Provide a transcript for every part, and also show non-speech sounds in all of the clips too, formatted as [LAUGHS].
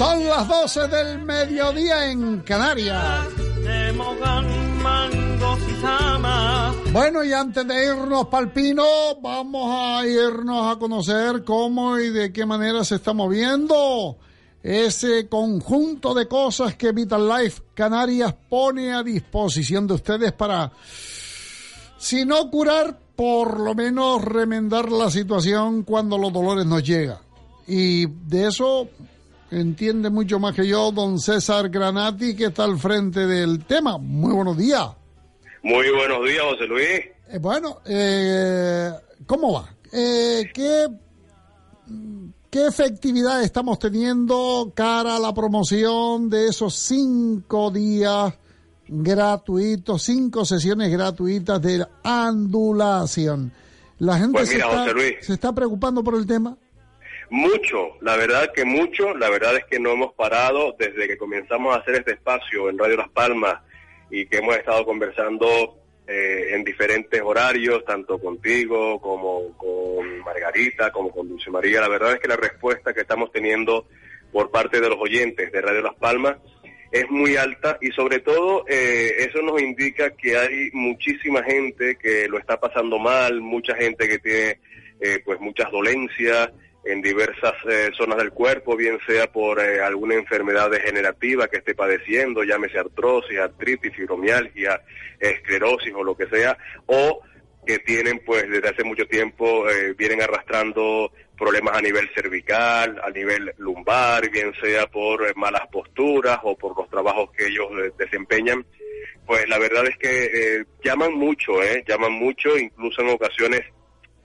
Son las 12 del mediodía en Canarias. Bueno, y antes de irnos palpino, vamos a irnos a conocer cómo y de qué manera se está moviendo ese conjunto de cosas que Vital Life Canarias pone a disposición de ustedes para, si no curar, por lo menos remendar la situación cuando los dolores nos llegan. Y de eso entiende mucho más que yo don César Granati, que está al frente del tema. Muy buenos días. Muy buenos días, José Luis. Eh, bueno, eh, ¿cómo va? Eh, ¿Qué ¿Qué efectividad estamos teniendo cara a la promoción de esos cinco días gratuitos, cinco sesiones gratuitas de andulación? ¿La gente Pues se, mira, está, José Luis. se está preocupando por el tema? Mucho, la verdad que mucho, la verdad es que no hemos parado desde que comenzamos a hacer este espacio en Radio Las Palmas y que hemos estado conversando eh, en diferentes horarios, tanto contigo como con Margarita, como con Dulce María. La verdad es que la respuesta que estamos teniendo por parte de los oyentes de Radio Las Palmas es muy alta y sobre todo eh, eso nos indica que hay muchísima gente que lo está pasando mal, mucha gente que tiene eh, pues muchas dolencias en diversas eh, zonas del cuerpo, bien sea por eh, alguna enfermedad degenerativa que esté padeciendo, llámese artrosis, artritis, fibromialgia, esclerosis o lo que sea, o que tienen pues desde hace mucho tiempo eh, vienen arrastrando problemas a nivel cervical, a nivel lumbar, bien sea por eh, malas posturas o por los trabajos que ellos desempeñan, pues la verdad es que llaman mucho, llaman mucho, incluso en ocasiones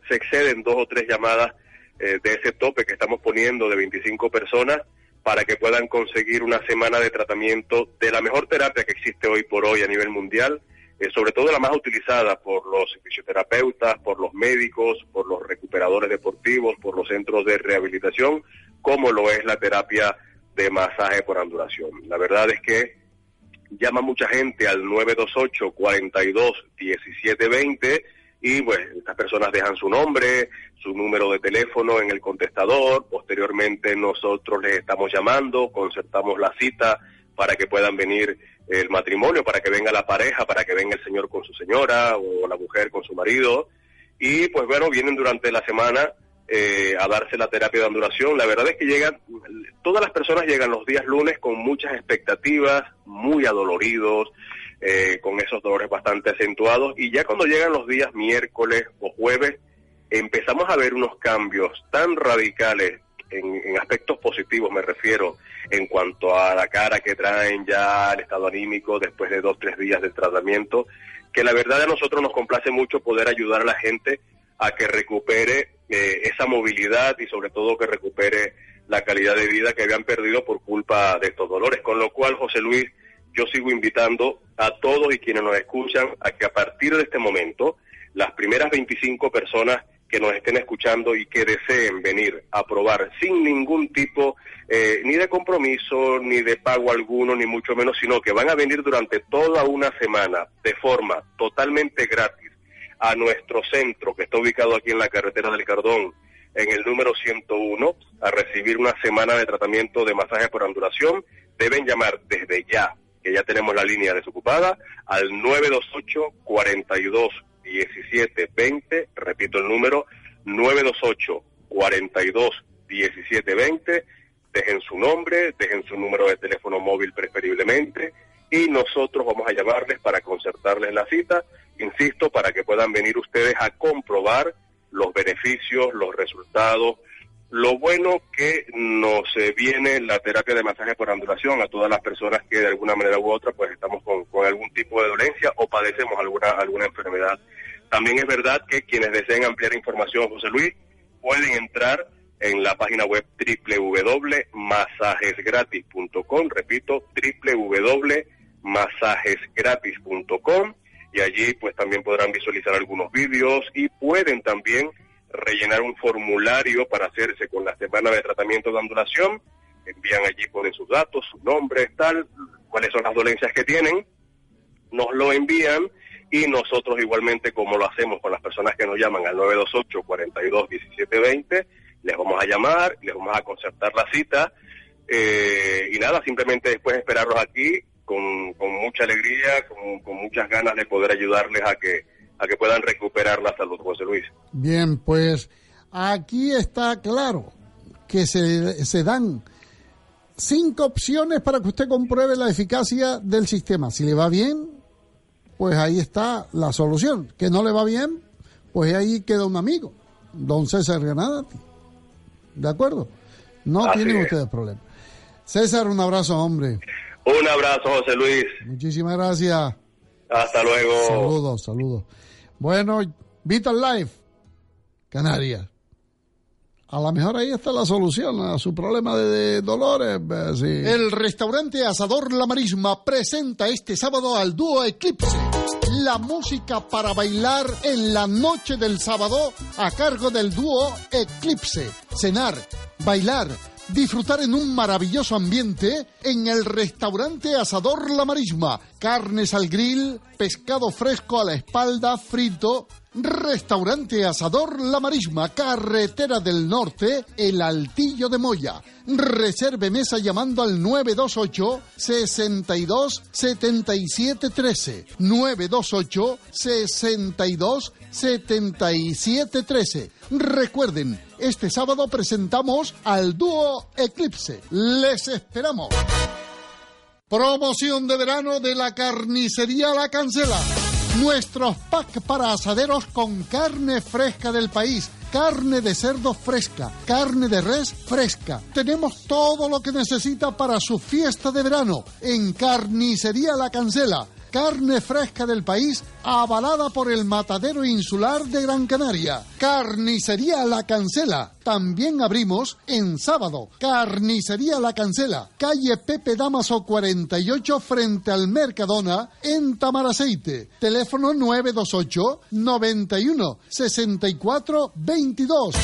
se exceden dos o tres llamadas eh, de ese tope que estamos poniendo de 25 personas para que puedan conseguir una semana de tratamiento de la mejor terapia que existe hoy por hoy a nivel mundial, eh, sobre todo la más utilizada por los fisioterapeutas, por los médicos, por los recuperadores deportivos, por los centros de rehabilitación, como lo es la terapia de masaje por andulación. La verdad es que llama mucha gente al 928 42 1720 y pues estas personas dejan su nombre, su número de teléfono en el contestador, posteriormente nosotros les estamos llamando, concertamos la cita para que puedan venir el matrimonio, para que venga la pareja, para que venga el señor con su señora o la mujer con su marido y pues bueno, vienen durante la semana eh, a darse la terapia de ondulación. La verdad es que llegan, todas las personas llegan los días lunes con muchas expectativas, muy adoloridos, eh, con esos dolores bastante acentuados y ya cuando llegan los días miércoles o jueves empezamos a ver unos cambios tan radicales en, aspectos positivos me refiero en cuanto a la cara que traen ya el estado anímico después de dos tres días de tratamiento que la verdad a nosotros nos complace mucho poder ayudar a la gente a que recupere eh, esa movilidad y sobre todo que recupere la calidad de vida que habían perdido por culpa de estos dolores. Con lo cual, José Luis, yo sigo invitando a todos y quienes nos escuchan a que a partir de este momento, las primeras 25 personas que nos estén escuchando y que deseen venir a probar sin ningún tipo eh, ni de compromiso, ni de pago alguno, ni mucho menos, sino que van a venir durante toda una semana de forma totalmente gratis a nuestro centro que está ubicado aquí en la carretera del Cardón, en el número 101, a recibir una semana de tratamiento de masaje por ondulación, deben llamar desde ya, que ya tenemos la línea desocupada, al 928 42 17 20, repito el número, 928 42 17 20, dejen su nombre, dejen su número de teléfono móvil preferiblemente y nosotros vamos a llamarles para concertarles la cita, insisto, para que puedan venir ustedes a comprobar los beneficios, los resultados, lo bueno que nos eh, viene la terapia de masaje por ondulación a todas las personas que de alguna manera u otra pues estamos con, algún tipo de dolencia o padecemos alguna, alguna enfermedad. También es verdad que quienes deseen ampliar información, José Luis, pueden entrar en la página web www.masajesgratis.com, repito, www.masajesgratis.com y allí pues también podrán visualizar algunos vídeos y pueden también rellenar un formulario para hacerse con la semana de tratamiento de ondulación, envían allí, ponen sus datos, su nombre, tal, cuáles son las dolencias que tienen, nos lo envían y nosotros igualmente como lo hacemos con las personas que nos llaman al 928 42 1720 les vamos a llamar, les vamos a concertar la cita. Eh, y nada, simplemente después esperarlos aquí con, con mucha alegría, con, con, muchas ganas de poder ayudarles a que, a que puedan recuperar la salud, José Luis. Bien, pues aquí está claro que se, se dan cinco opciones para que usted compruebe la eficacia del sistema. Si le va bien, pues ahí está la solución. Que no le va bien, pues ahí queda un amigo, don César Granadati. ¿De acuerdo? No tienen ustedes problema. César, un abrazo, hombre. Un abrazo, José Luis. Muchísimas gracias. Hasta luego. Saludos, saludos. Bueno, Vital Life, Canarias. A lo mejor ahí está la solución a su problema de, dolores. El restaurante Asador La Marisma presenta este sábado al dúo Eclipse. La música para bailar en la noche del sábado a cargo del dúo Eclipse. Cenar, bailar, disfrutar en un maravilloso ambiente en el restaurante Asador La Marisma. Carnes al grill, pescado fresco a la espalda, frito Restaurante Asador La Marisma, Carretera del Norte, El Altillo de Moya. Reserve mesa llamando al 928 62 77 13. 928 62 77 13. Recuerden, este sábado presentamos al dúo Eclipse. Les esperamos. Promoción de verano de la carnicería La Cancela Nuestros packs para asaderos con carne fresca del país, carne de cerdo fresca, carne de res fresca. Tenemos todo lo que necesita para su fiesta de verano en Carnicería La Cancela carne fresca del país avalada por el Matadero Insular de Gran Canaria. Carnicería La Cancela. También abrimos en sábado. Carnicería La Cancela. Calle Pepe Damaso 48 frente al Mercadona en Tamaraceite. Teléfono 928 91 64 22.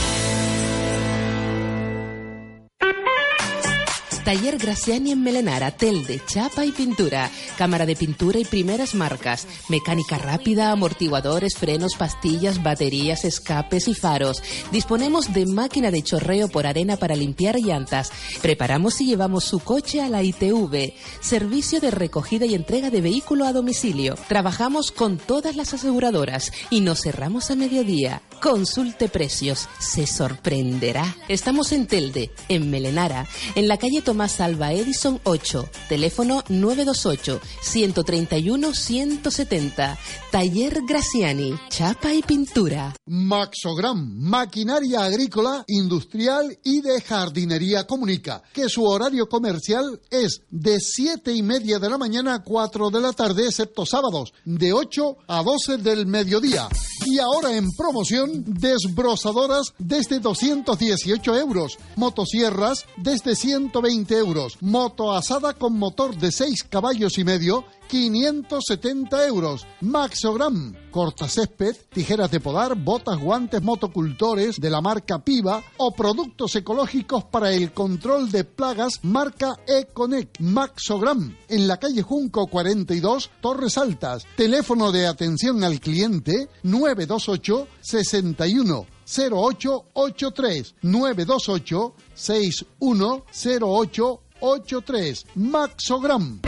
Taller Graciani en Melenara, Telde, chapa y pintura, cámara de pintura y primeras marcas, mecánica rápida, amortiguadores, frenos, pastillas, baterías, escapes y faros. Disponemos de máquina de chorreo por arena para limpiar llantas. Preparamos y llevamos su coche a la ITV. Servicio de recogida y entrega de vehículo a domicilio. Trabajamos con todas las aseguradoras y nos cerramos a mediodía. Consulte precios, se sorprenderá. Estamos en Telde, en Melenara, en la calle Tomás Alba Edison 8, teléfono 928-131-170. Taller Graciani, chapa y pintura. Maxogram, maquinaria agrícola, industrial y de jardinería comunica que su horario comercial es de 7 y media de la mañana a 4 de la tarde, excepto sábados, de 8 a 12 del mediodía. Y ahora en promoción, desbrozadoras desde 218 euros, motosierras desde 120 euros. Moto asada con motor de 6 caballos y medio, 570 euros. Maxogram, cortacésped, tijeras de podar, botas, guantes, motocultores de la marca Piva o productos ecológicos para el control de plagas marca Econec. Maxogram, en la calle Junco 42, Torres Altas. Teléfono de atención al cliente 928 61 0883 928 610883 Maxogram.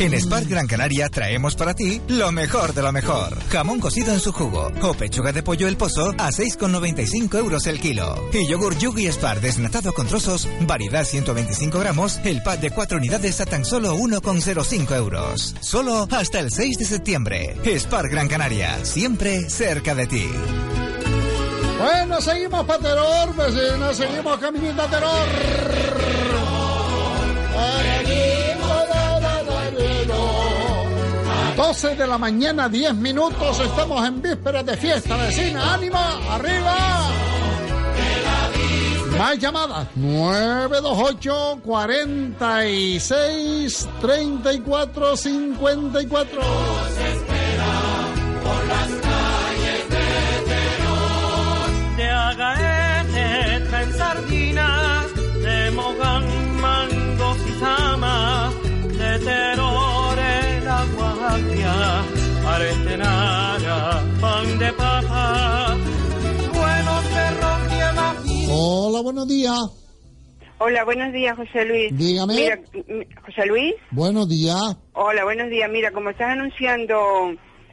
En Spark Gran Canaria traemos para ti lo mejor de lo mejor. Jamón cocido en su jugo o pechuga de pollo el pozo a 6,95 euros el kilo. Y yogur Yugi Spar desnatado con trozos, variedad 125 gramos, el pack de 4 unidades a tan solo 1,05 euros. Solo hasta el 6 de septiembre. Spark Gran Canaria, siempre cerca de ti. Bueno, seguimos para terror, vecinos, seguimos caminando a terror. 12 de la mañana, 10 minutos, estamos en vísperas de fiesta vecina. ¡Ánima! ¡Arriba! Más llamadas. 928 46 34 54. Agaete traen sardinas, de mogan mangos y zamas, de terror el aguacria, aretenara, pan de papa Hola, buenos días. Hola, buenos días, José Luis. Dígame. Mira, José Luis. Buenos días. Hola, buenos días. Mira, como estás anunciando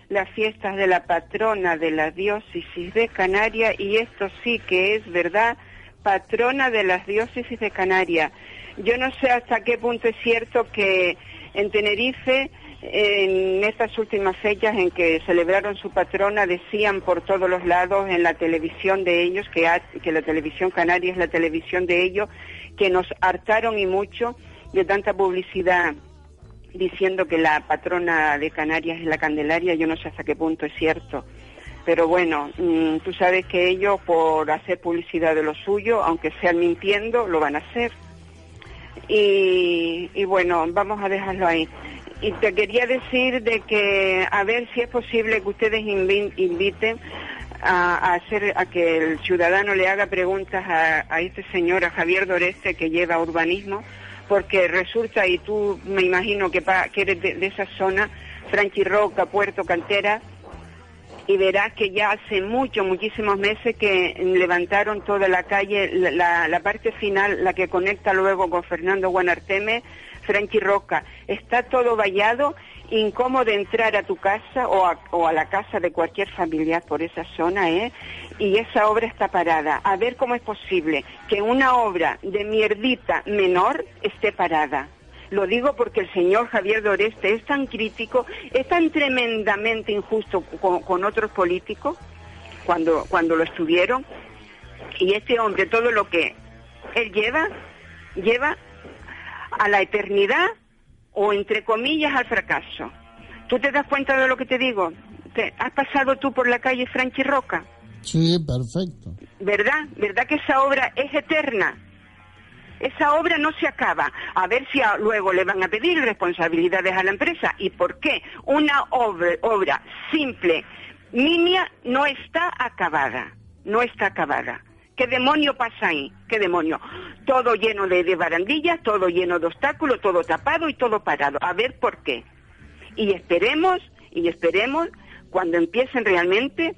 las fiestas de la patrona de la diócesis de Canarias, y esto sí que es verdad, patrona de las diócesis de Canarias. Yo no sé hasta qué punto es cierto que en Tenerife en estas últimas fechas en que celebraron su patrona decían por todos los lados en la televisión de ellos, que, que la televisión canaria es la televisión de ellos, que nos hartaron y mucho de tanta publicidad diciendo que la patrona de Canarias es la Candelaria, yo no sé hasta qué punto es cierto. Pero bueno, mm, tú sabes que ellos por hacer publicidad de lo suyo, aunque sean mintiendo, lo van a hacer. Y, y bueno, vamos a dejarlo ahí. Y te quería decir de que a ver si es posible que ustedes inviten a, hacer a que el ciudadano le haga preguntas a, este señor, a Javier Doreste, que lleva urbanismo, porque resulta, y tú me imagino que, eres de, esa zona, Franchi Roca, Puerto Cantera, y verás que ya hace muchos, muchísimos meses que levantaron toda la calle, la, la parte final, la que conecta luego con Fernando Guanarteme, Franchi Roca, está todo vallado, incómodo entrar a tu casa o a, la casa de cualquier familiar por esa zona, ¿eh? Y esa obra está parada. A ver cómo es posible que una obra de mierdita menor esté parada. Lo digo porque el señor Javier Doreste es tan crítico, es tan tremendamente injusto con, con otros políticos cuando, cuando lo estuvieron. Y este hombre, todo lo que él lleva, lleva a la eternidad o entre comillas al fracaso. ¿Tú te das cuenta de lo que te digo? ¿Te, ¿Has pasado tú por la calle Franchi Roca? Sí, perfecto. ¿Verdad? ¿Verdad que esa obra es eterna? Esa obra no se acaba. A ver si luego le van a pedir responsabilidades a la empresa. ¿Y por qué? Una obra, obra simple, niña, no está acabada. No está acabada. ¿Qué demonio pasa ahí? ¿Qué demonio? Todo lleno de, barandillas, todo lleno de obstáculos, todo tapado y todo parado. A ver por qué. Y esperemos, y esperemos cuando empiecen realmente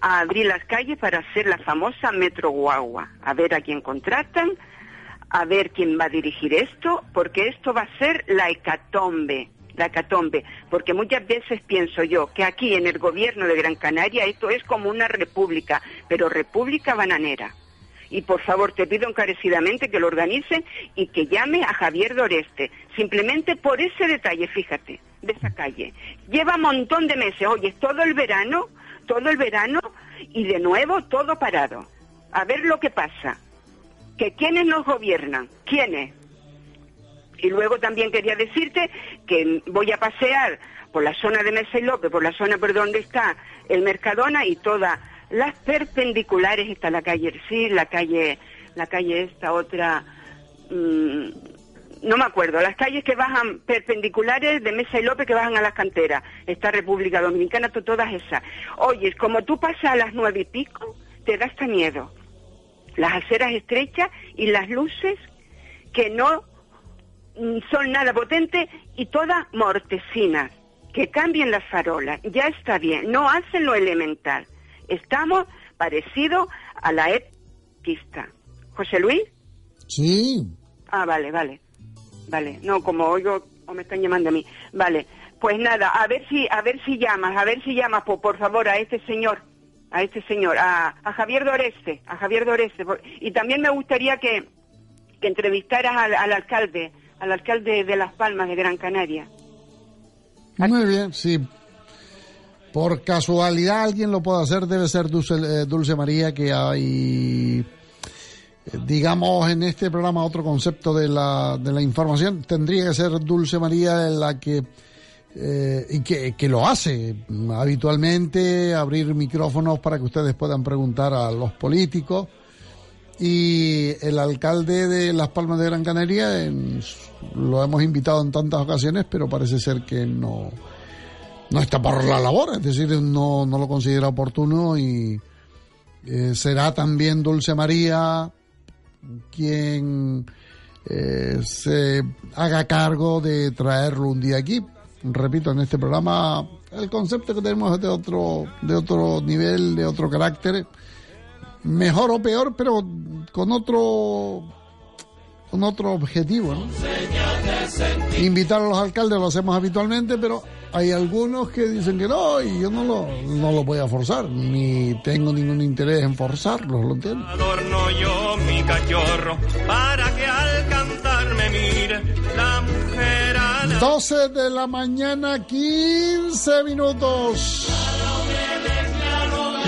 a abrir las calles para hacer la famosa Metro Guagua. A ver a quién contratan, a ver quién va a dirigir esto, porque esto va a ser la hecatombe la catombe, porque muchas veces pienso yo que aquí en el gobierno de Gran Canaria esto es como una república, pero república bananera. Y por favor, te pido encarecidamente que lo organicen y que llame a Javier Doreste, simplemente por ese detalle, fíjate, de esa calle. Lleva un montón de meses, oye, todo el verano, todo el verano y de nuevo todo parado. A ver lo que pasa. Que quiénes nos gobiernan, quiénes, y luego también quería decirte que voy a pasear por la zona de Mesa y López, por la zona por donde está el Mercadona y todas las perpendiculares está la calle sí, la calle, la calle esta otra, mm, no me acuerdo, las calles que bajan perpendiculares de Mesa y López que bajan a las canteras, esta República Dominicana, todas esas. Oye, como tú pasas a las nueve y pico, te da hasta miedo. Las aceras estrechas y las luces que no son nada potentes y todas mortecinas. Que cambien las farolas, ya está bien, no hacen lo elemental. Estamos parecidos a la epista. ¿José Luis? Sí. Ah, vale, vale. Vale, no, como oigo, o me están llamando a mí. Vale, pues nada, a ver si, a ver si llamas, a ver si llamas, por, favor, a este señor, a este señor, a, Javier Doreste, a Javier Doreste. y también me gustaría que, que entrevistaras al alcalde, al alcalde de Las Palmas de Gran Canaria. Muy bien, sí. Por casualidad alguien lo puede hacer, debe ser Dulce, eh, Dulce María, que hay, digamos, en este programa otro concepto de la, de la información. Tendría que ser Dulce María la que, eh, y que, que lo hace habitualmente, abrir micrófonos para que ustedes puedan preguntar a los políticos y el alcalde de Las Palmas de Gran Canaria lo hemos invitado en tantas ocasiones, pero parece ser que no, no está por la labor, es decir, no, no lo considera oportuno y eh, será también Dulce María quien eh, se haga cargo de traerlo un día aquí. Repito, en este programa el concepto que tenemos es de otro, de otro nivel, de otro carácter mejor o peor, pero con otro con otro objetivo. Invitar a los alcaldes lo hacemos habitualmente, pero hay algunos que dicen que no, y yo no lo, no lo voy a forzar, ni tengo ningún interés en forzarlos, ¿lo entiendes? Adorno yo mi cachorro para que al cantar me mire la mujer. 12 de la mañana, 15 minutos.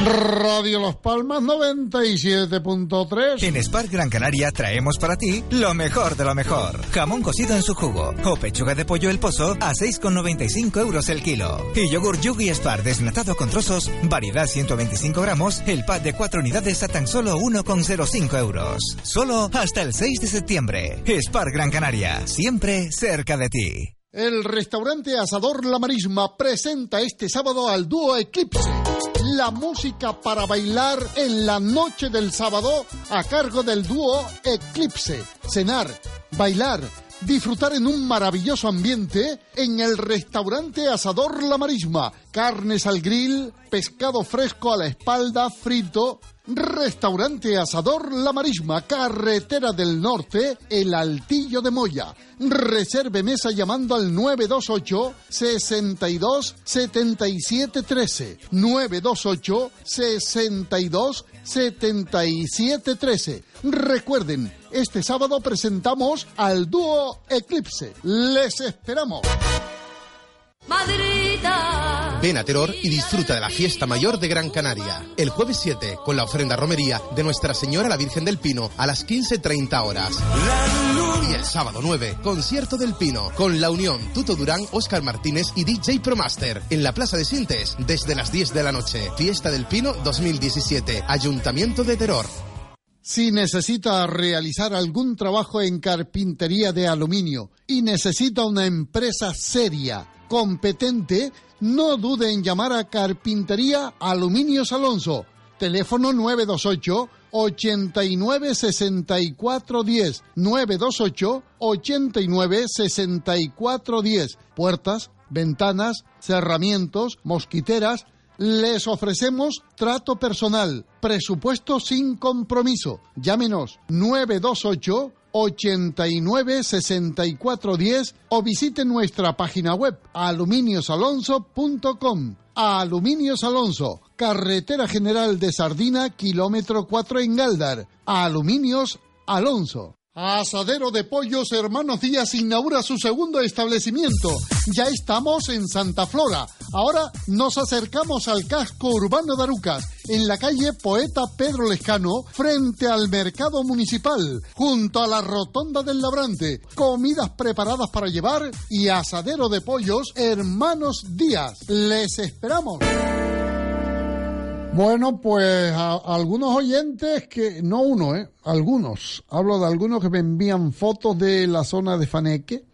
Radio Las Palmas 97.3. En Spark Gran Canaria traemos para ti lo mejor de lo mejor. Jamón cocido en su jugo o pechuga de pollo el pozo a 6,95 euros el kilo. Y yogur Yugi Spar desnatado con trozos, variedad 125 gramos, el pack de 4 unidades a tan solo 1,05 euros. Solo hasta el 6 de septiembre. Spark Gran Canaria, siempre cerca de ti. El restaurante Asador La Marisma presenta este sábado al dúo Eclipse. La música para bailar en la noche del sábado a cargo del dúo Eclipse. Cenar, bailar, disfrutar en un maravilloso ambiente en el restaurante Asador La Marisma. Carnes al grill, pescado fresco a la espalda, frito, Restaurante Asador La Marisma, Carretera del Norte, El Altillo de Moya. Reserve mesa llamando al 928 62 77 13. 928 62 77 13. Recuerden, este sábado presentamos al dúo Eclipse. Les esperamos. Ven a Teror y disfruta de la fiesta mayor de Gran Canaria. El jueves 7, con la ofrenda romería de Nuestra Señora la Virgen del Pino a las 15.30 horas. Y el sábado 9, concierto del Pino, con la unión Tuto Durán, Oscar Martínez y DJ Promaster, en la Plaza de Sintes, desde las 10 de la noche. Fiesta del Pino 2017, Ayuntamiento de Teror. Si necesita realizar algún trabajo en carpintería de aluminio y necesita una empresa seria, competente, no dude en llamar a Carpintería Aluminios Alonso. Teléfono 928 89 64 10 928 89 64 10 Puertas, ventanas, cerramientos, mosquiteras. Les ofrecemos trato personal, presupuesto sin compromiso. Llámenos 928 89 64 10 o visite nuestra página web aluminiosalonso.com. Aluminios Alonso, Carretera General de Sardina, kilómetro 4 en Galdar. Aluminios Alonso. Asadero de Pollos Hermanos Díaz inaugura su segundo establecimiento. Ya estamos en Santa Flora. Ahora nos acercamos al casco urbano de Arucas, en la calle Poeta Pedro Lescano, frente al mercado municipal, junto a la rotonda del Labrante. Comidas preparadas para llevar y asadero de pollos Hermanos Díaz. Les esperamos. Bueno, pues a, algunos oyentes que, no uno, ¿eh? Algunos, hablo de algunos que me envían fotos de la zona de Faneque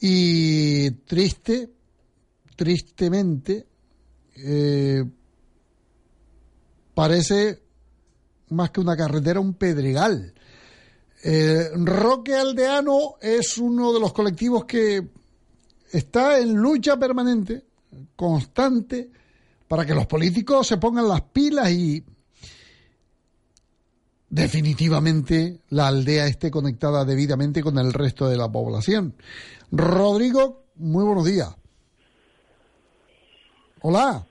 y triste, tristemente, eh, parece más que una carretera, un pedregal. Eh, Roque Aldeano es uno de los colectivos que está en lucha permanente, constante, para que los políticos se pongan las pilas y definitivamente la aldea esté conectada debidamente con el resto de la población. Rodrigo, muy buenos días. Hola.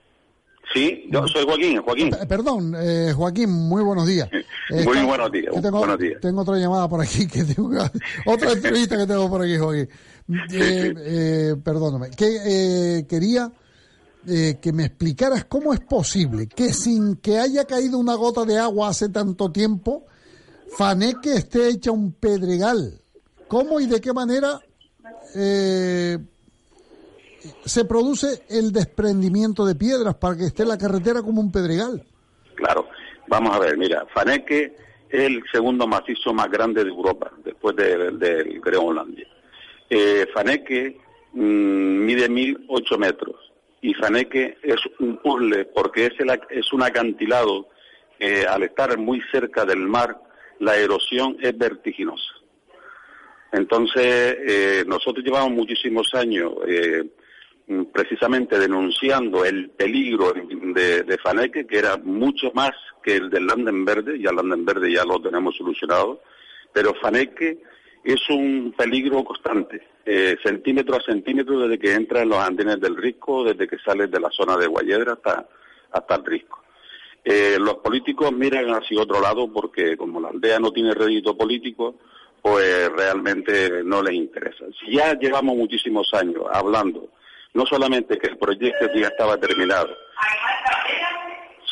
Sí, yo soy Joaquín, Joaquín. perdón, eh, Joaquín, muy buenos días. [LAUGHS] muy buenos días, tengo, buenos días. Tengo otra llamada por aquí, que tengo, [LAUGHS] otra entrevista que tengo por aquí, Joaquín. Eh, eh, perdóname. Que, quería eh, que me explicaras cómo es posible que sin que haya caído una gota de agua hace tanto tiempo, Faneque esté hecha un pedregal. ¿Cómo y de qué manera eh, se produce el desprendimiento de piedras para que esté la carretera como un pedregal? Claro, vamos a ver, mira, Faneque es el segundo macizo más grande de Europa, después del de, Groenlandia. Eh, Faneque mm, mide mil ocho metros y Faneque es un puzzle porque es, un acantilado que al estar muy cerca del mar la erosión es vertiginosa. Entonces, eh, nosotros llevamos muchísimos años eh, precisamente denunciando el peligro de, de, Faneque, que era mucho más que el del Landenverde, ya el Landenverde ya lo tenemos solucionado, pero Faneque es un peligro constante, eh, centímetro a centímetro desde que entra en los andenes del Risco, desde que sale de la zona de Guayedra hasta, hasta el Risco. Eh, los políticos miran hacia otro lado porque como la aldea no tiene rédito político, pues realmente no les interesa. Si ya llevamos muchísimos años hablando, no solamente que el proyecto ya estaba terminado,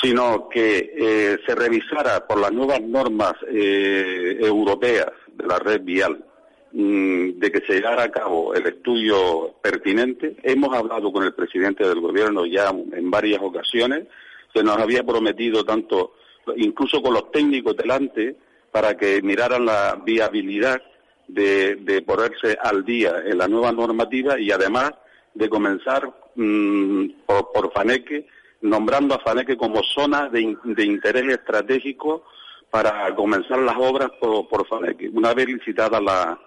sino que eh, se revisara por las nuevas normas europeas la red vial, mm, de que se llevara a cabo el estudio pertinente. Hemos hablado con el presidente del gobierno ya en varias ocasiones, se nos había prometido tanto, incluso con los técnicos delante, para que miraran la viabilidad de, ponerse al día en la nueva normativa y además de comenzar mm, por, Faneque, nombrando a Faneque como zona de, interés estratégico para comenzar las obras por, Faneque, una vez licitada la,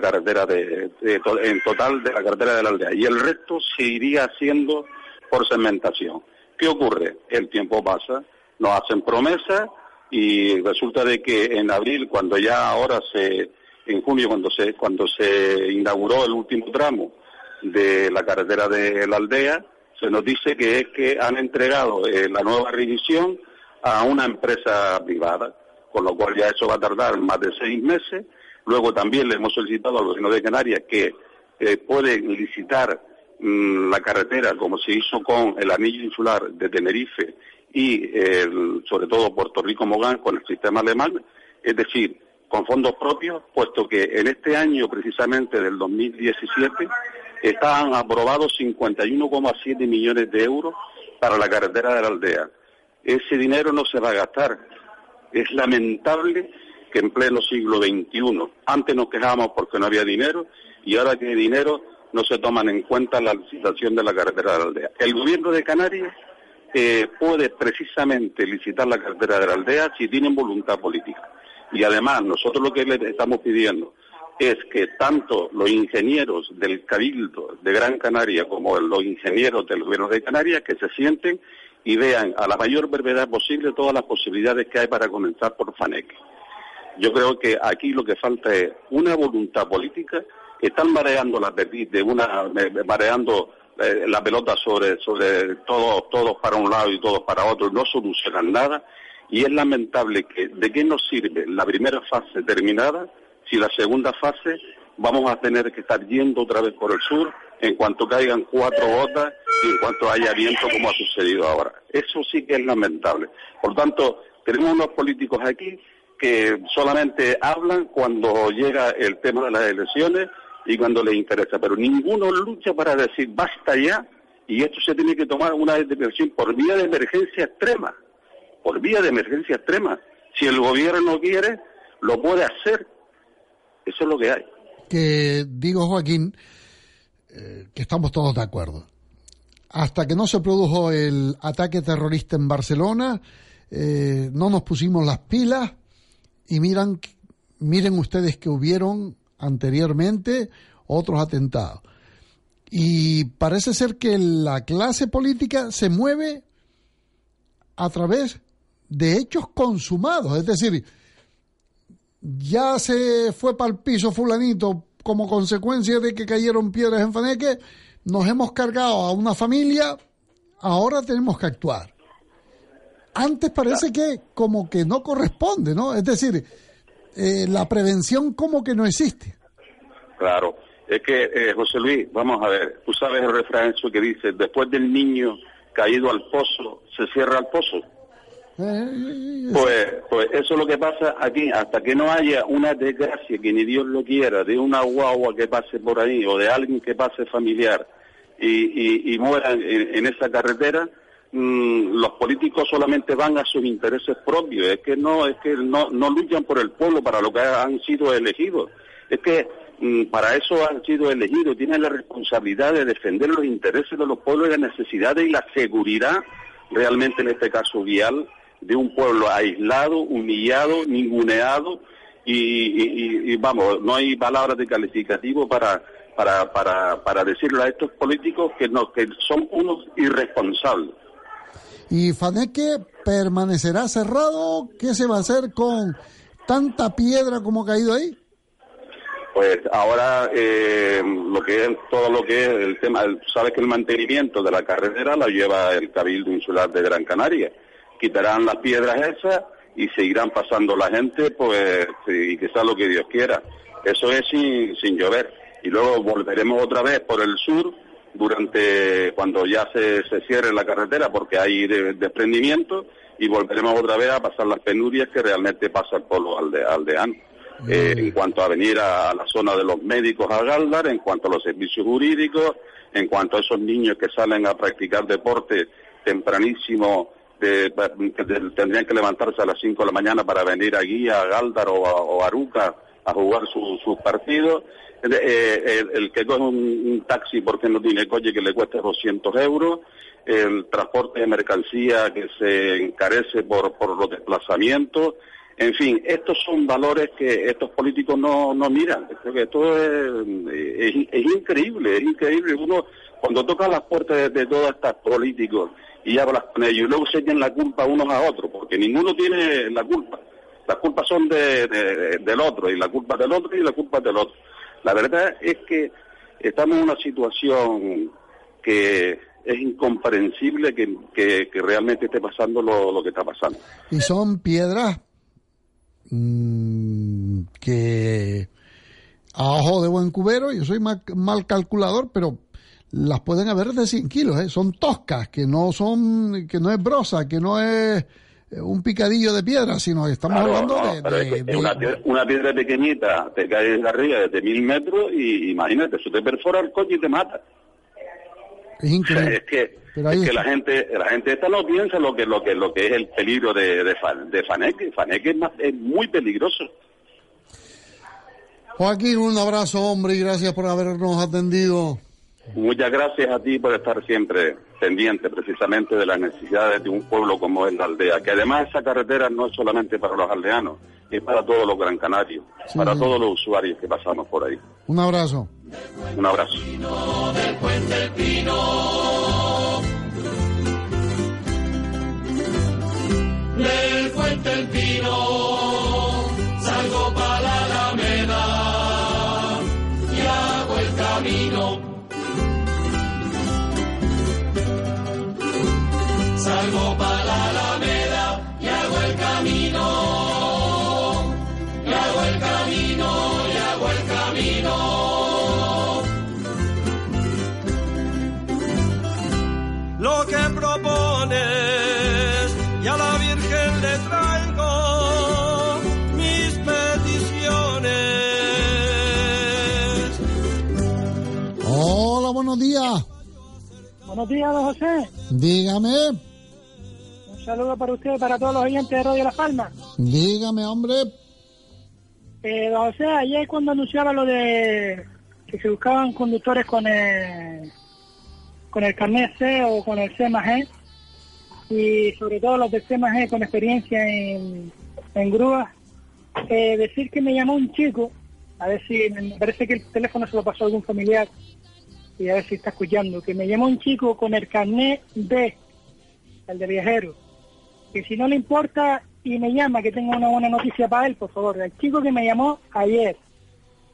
carretera de, en total de la carretera de la aldea. Y el resto se iría haciendo por segmentación. ¿Qué ocurre? El tiempo pasa, nos hacen promesas y resulta de que en abril, cuando ya ahora se, en junio, cuando se, cuando se inauguró el último tramo de la carretera de la aldea, se nos dice que es que han entregado eh, la nueva revisión a una empresa privada, con lo cual ya eso va a tardar más de seis meses. Luego también le hemos solicitado al gobierno de Canarias que eh, puede licitar mm, la carretera como se hizo con el anillo insular de Tenerife y sobre todo Puerto Rico Mogán con el sistema alemán, es decir, con fondos propios, puesto que en este año precisamente del 2017 estaban aprobados 51,7 millones de euros para la carretera de la aldea. Ese dinero no se va a gastar. Es lamentable que en pleno siglo XXI, antes nos quejábamos porque no había dinero y ahora que hay dinero no se toman en cuenta la licitación de la carretera de la aldea. El gobierno de Canarias eh, puede precisamente licitar la cartera de la aldea si tienen voluntad política. Y además, nosotros lo que le estamos pidiendo es que tanto los ingenieros del Cabildo de Gran Canaria como los ingenieros del Gobierno de Canarias que se sienten y vean a la mayor brevedad posible todas las posibilidades que hay para comenzar por Faneque. Yo creo que aquí lo que falta es una voluntad política. Están mareando la de una mareando eh, la pelota sobre, sobre todos, todos para un lado y todos para otro, no solucionan nada y es lamentable que de qué nos sirve la primera fase terminada si la segunda fase vamos a tener que estar yendo otra vez por el sur en cuanto caigan cuatro gotas y en cuanto haya viento como ha sucedido ahora. Eso sí que es lamentable. Por tanto, tenemos unos políticos aquí que solamente hablan cuando llega el tema de las elecciones y cuando les interesa, pero ninguno lucha para decir basta ya y esto se tiene que tomar una determinación por vía de emergencia extrema, por vía de emergencia extrema. Si el gobierno quiere, lo puede hacer. Eso es lo que hay. Que digo, Joaquín, eh, que estamos todos de acuerdo. Hasta que no se produjo el ataque terrorista en Barcelona, eh, no nos pusimos las pilas y miran, miren ustedes que hubieron anteriormente otros atentados. Y parece ser que la clase política se mueve a través de hechos consumados, es decir, ya se fue para el piso fulanito como consecuencia de que cayeron piedras en Faneque, nos hemos cargado a una familia, ahora tenemos que actuar. Antes parece que como que no corresponde, ¿no? Es decir, eh, la prevención como que no existe. Claro, es que eh, José Luis, vamos a ver, tú sabes el refrán eso que dice, después del niño caído al pozo, se cierra el pozo. Eh, pues, pues eso es lo que pasa aquí, hasta que no haya una desgracia que ni Dios lo quiera, de una guagua que pase por ahí o de alguien que pase familiar y, muera en, esa carretera, mm, los políticos solamente van a sus intereses propios, es que no, es que no, no luchan por el pueblo para lo que han sido elegidos. Es que mm, para eso han sido elegidos, tienen la responsabilidad de defender los intereses de los pueblos las necesidades y la seguridad, realmente en este caso vial, de un pueblo aislado, humillado, ninguneado y, vamos, no hay palabras de calificativo para, para, para, para decirle a estos políticos que, no, que son unos irresponsables. ¿Y Faneque permanecerá cerrado? ¿Qué se va a hacer con tanta piedra como ha caído ahí? Pues ahora eh, lo que es todo lo que es el tema, sabes que el mantenimiento de la carretera la lleva el Cabildo Insular de Gran Canaria. Quitarán las piedras esas y seguirán pasando la gente, pues, y que sea lo que Dios quiera. Eso es sin, sin llover. Y luego volveremos otra vez por el sur durante cuando ya se, se cierre la carretera porque hay desprendimiento y volveremos otra vez a pasar las penurias que realmente pasa el pueblo alde, aldeano. Eh, en cuanto a venir a, la zona de los médicos a Galdar, en cuanto a los servicios jurídicos, en cuanto a esos niños que salen a practicar deporte tempranísimo de, tendrían que levantarse a las 5 de la mañana para venir aquí a Galdar o a, Aruca a jugar sus partidos. Eh, el, que coge un, taxi porque no tiene coche que le cueste 200 euros, el transporte de mercancía que se encarece por, los desplazamientos. En fin, estos son valores que estos políticos no, miran. Esto es, es, increíble, es increíble. Uno, cuando toca las puertas de, de todos estos políticos y hablas con ellos. Y luego se echan la culpa unos a otros, porque ninguno tiene la culpa. Las culpas son de, del otro, y la culpa del otro y la culpa del otro. La verdad es que estamos en una situación que es incomprensible que, realmente esté pasando lo, que está pasando. Y son piedras mm, que a ojo de buen cubero, yo soy mal calculador, pero las pueden haber de 100 kilos, ¿eh? son toscas, que no son, que no es brosa, que no es eh, un picadillo de piedra, sino estamos hablando de, una, piedra, pequeñita, te cae de arriba desde mil metros y imagínate, eso te perfora el coche y te mata. Es increíble. es que, es que la gente, la gente esta no piensa lo que, lo que, lo que es el peligro de, de, de Faneque. Faneque es, es muy peligroso. Joaquín, un abrazo, hombre, y gracias por habernos atendido. Muchas gracias a ti por estar siempre pendiente precisamente de las necesidades de un pueblo como es la aldea, que además esa carretera no es solamente para los aldeanos, es para todos los gran canarios, para todos los usuarios que pasamos por ahí. Un abrazo. Un abrazo. Del Puente El Pino, salgo para la Alameda y hago el camino salgo para la Alameda y hago el camino, y hago el camino, y hago el camino. Lo que propones y a la Virgen le traigo mis peticiones. Hola, buenos días. Buenos días, don José. Dígame saludo para usted y para todos los oyentes de Radio Las Palmas. Dígame, hombre. Eh, o sea, ayer cuando anunciaba lo de que se buscaban conductores con el, con el carnet C o con el C más G, y sobre todo los del C más G con experiencia en, en grúas, eh, decir que me llamó un chico, a ver si me parece que el teléfono se lo pasó a algún familiar, y a ver si está escuchando, que me llamó un chico con el carnet B, el de viajero, que si no le importa y me llama, que tengo una buena noticia para él, por favor, el chico que me llamó ayer,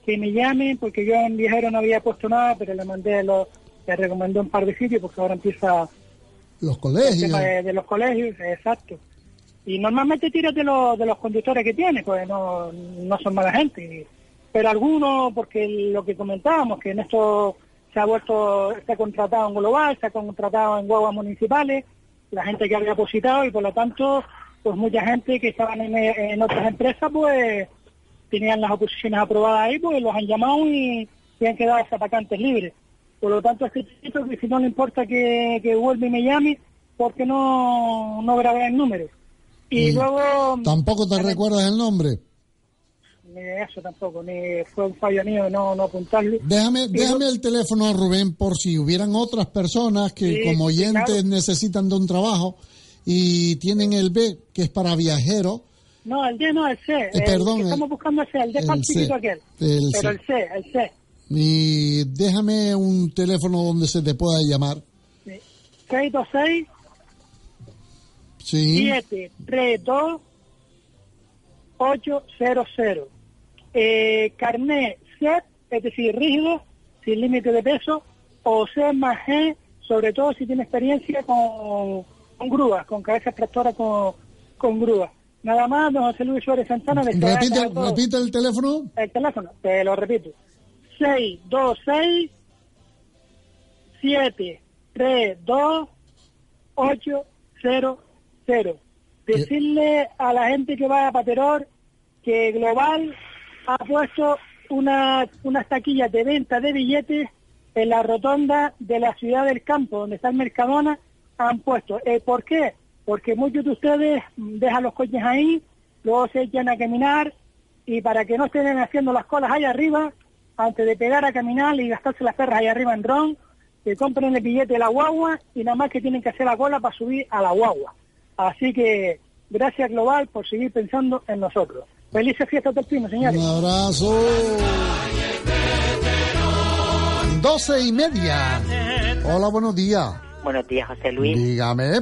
que me llame, porque yo en viajero no había puesto nada, pero le mandé, lo, le recomendé un par de sitios, porque ahora empieza los colegios. de, los colegios, exacto. Y normalmente tiras de los, de los conductores que tiene, pues no, no son mala gente. Pero algunos, porque lo que comentábamos, que en esto se ha vuelto, está contratado en global, se ha contratado en guaguas municipales, la gente que había depositado y por lo tanto, pues mucha gente que estaban en, otras empresas, pues tenían las oposiciones aprobadas ahí, pues los han llamado y, se han quedado esas vacantes libres. Por lo tanto, este chico que si no le importa que, que vuelva y me llame, porque no, no grabé el número. Y, luego... ¿Tampoco te recuerdas el nombre? Ni eso tampoco, ni fue un fallo mío no, no apuntarlo. Déjame, déjame el teléfono a Rubén por si hubieran otras personas que como oyentes necesitan de un trabajo y tienen el B, que es para viajeros. No, el D no, el C. Eh, perdón. estamos buscando ese, el D el aquel. Pero el C, el C. Y déjame un teléfono donde se te pueda llamar. Sí. 626 sí. 732 800. Eh, carnet set, es decir, rígido, sin límite de peso, o C más G, sobre todo si tiene experiencia con, con grúas, con cabeza extractora con, con grúas. Nada más, don José Luis Suárez Santana. Repite, repite el teléfono. El teléfono, te lo repito. 626 732 800. Decirle a la gente que va a Pateror que Global ha puesto una, unas taquillas de venta de billetes en la rotonda de la ciudad del campo, donde está el Mercadona, han puesto. Eh, ¿Por qué? Porque muchos de ustedes dejan los coches ahí, luego se echan a caminar y para que no estén haciendo las colas ahí arriba, antes de pegar a caminar y gastarse las perras ahí arriba en dron, que compren el billete de la guagua y nada más que tienen que hacer la cola para subir a la guagua. Así que gracias Global por seguir pensando en nosotros. Felices fiestas del Pino, señores. Un abrazo. Doce y media. Hola, buenos días. Buenos días, José Luis. Dígame.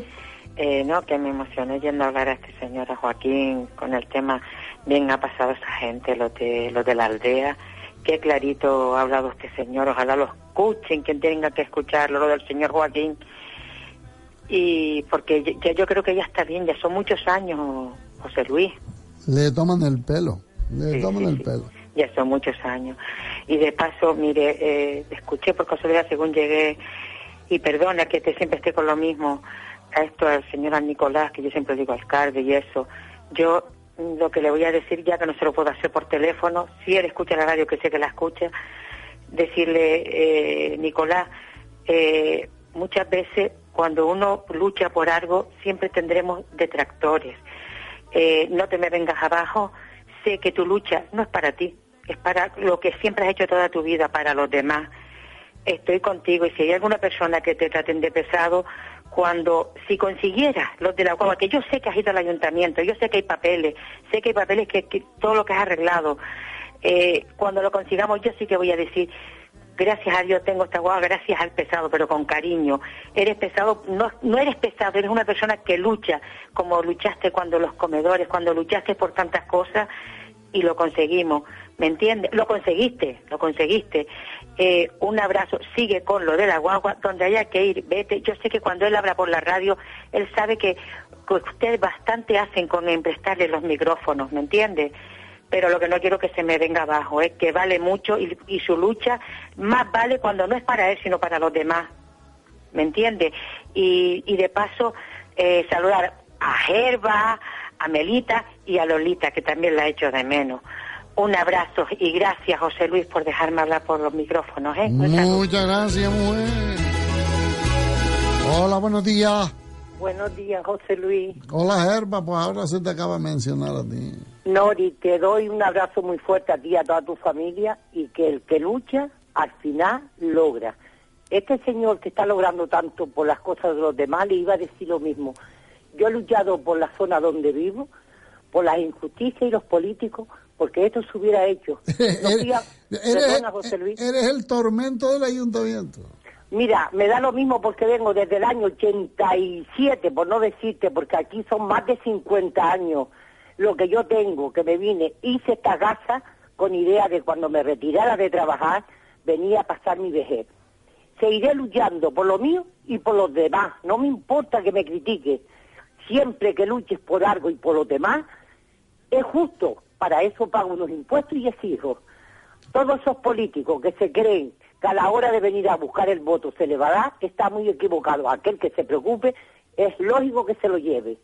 Eh, no, que me emocioné yendo a hablar a este señor, a Joaquín, con el tema, bien ha pasado esa gente, lo de, lo de la aldea, qué clarito ha hablado este señor, ojalá lo escuchen, quien tenga que escucharlo, lo del señor Joaquín, y porque ya, yo creo que ya está bien, ya son muchos años, José Luis. Le toman el pelo, le toman el pelo. Ya son muchos años. Y de paso, mire, eh, escuché por casualidad según llegué, y perdona que te, siempre esté con lo mismo, a esto al señor Nicolás, que yo siempre digo alcalde y eso, yo lo que le voy a decir, ya que no se lo puedo hacer por teléfono, si él escucha la radio, que sé que la escucha, decirle, eh, Nicolás, eh, muchas veces cuando uno lucha por algo, siempre tendremos detractores eh, no te me vengas abajo, sé que tu lucha no es para ti, es para lo que siempre has hecho toda tu vida, para los demás. Estoy contigo y si hay alguna persona que te traten de pesado, cuando si consiguieras los de la guagua, que yo sé que has ido al ayuntamiento, yo sé que hay papeles, sé que hay papeles que, todo lo que has arreglado, eh, cuando lo consigamos yo sí que voy a decir, gracias a Dios tengo esta guagua, gracias al pesado, pero con cariño. Eres pesado, no, no eres pesado, eres una persona que lucha, como luchaste cuando los comedores, cuando luchaste por tantas cosas y lo conseguimos. ¿Me entiendes? Lo conseguiste, lo conseguiste. Eh, un abrazo, sigue con lo de la guagua, donde haya que ir, vete. Yo sé que cuando él habla por la radio, él sabe que, que ustedes bastante hacen con emprestarle los micrófonos, ¿me entiendes? Pero lo que no quiero que se me venga abajo es que vale mucho y, su lucha más vale cuando no es para él, sino para los demás. ¿Me entiende? Y, de paso, eh, saludar a Gerba, a Melita y a Lolita, que también la he hecho de menos. Un abrazo y gracias, José Luis, por dejarme hablar por los micrófonos. ¿eh? Muchas gracias, mujer. Hola, buenos días. Buenos días, José Luis. Hola, Gerba, pues ahora se te acaba de mencionar a ti. Nori, te doy un abrazo muy fuerte a ti y a toda tu familia y que el que lucha al final logra. Este señor que está logrando tanto por las cosas de los demás le iba a decir lo mismo. Yo he luchado por la zona donde vivo, por las injusticias y los políticos, porque esto se hubiera hecho. [LAUGHS] eres, el tormento del ayuntamiento. Mira, me da lo mismo porque vengo desde el año 87, por no decirte, porque aquí son más de 50 años lo que yo tengo, que me vine, hice esta casa con idea de cuando me retirara de trabajar, venía a pasar mi vejez. Seguiré luchando por lo mío y por los demás. No me importa que me critique. Siempre que luches por algo y por los demás, es justo. Para eso pago unos impuestos y exijo. Todos esos políticos que se creen que a la hora de venir a buscar el voto se le va a dar, está muy equivocado. Aquel que se preocupe, es lógico que se lo lleve.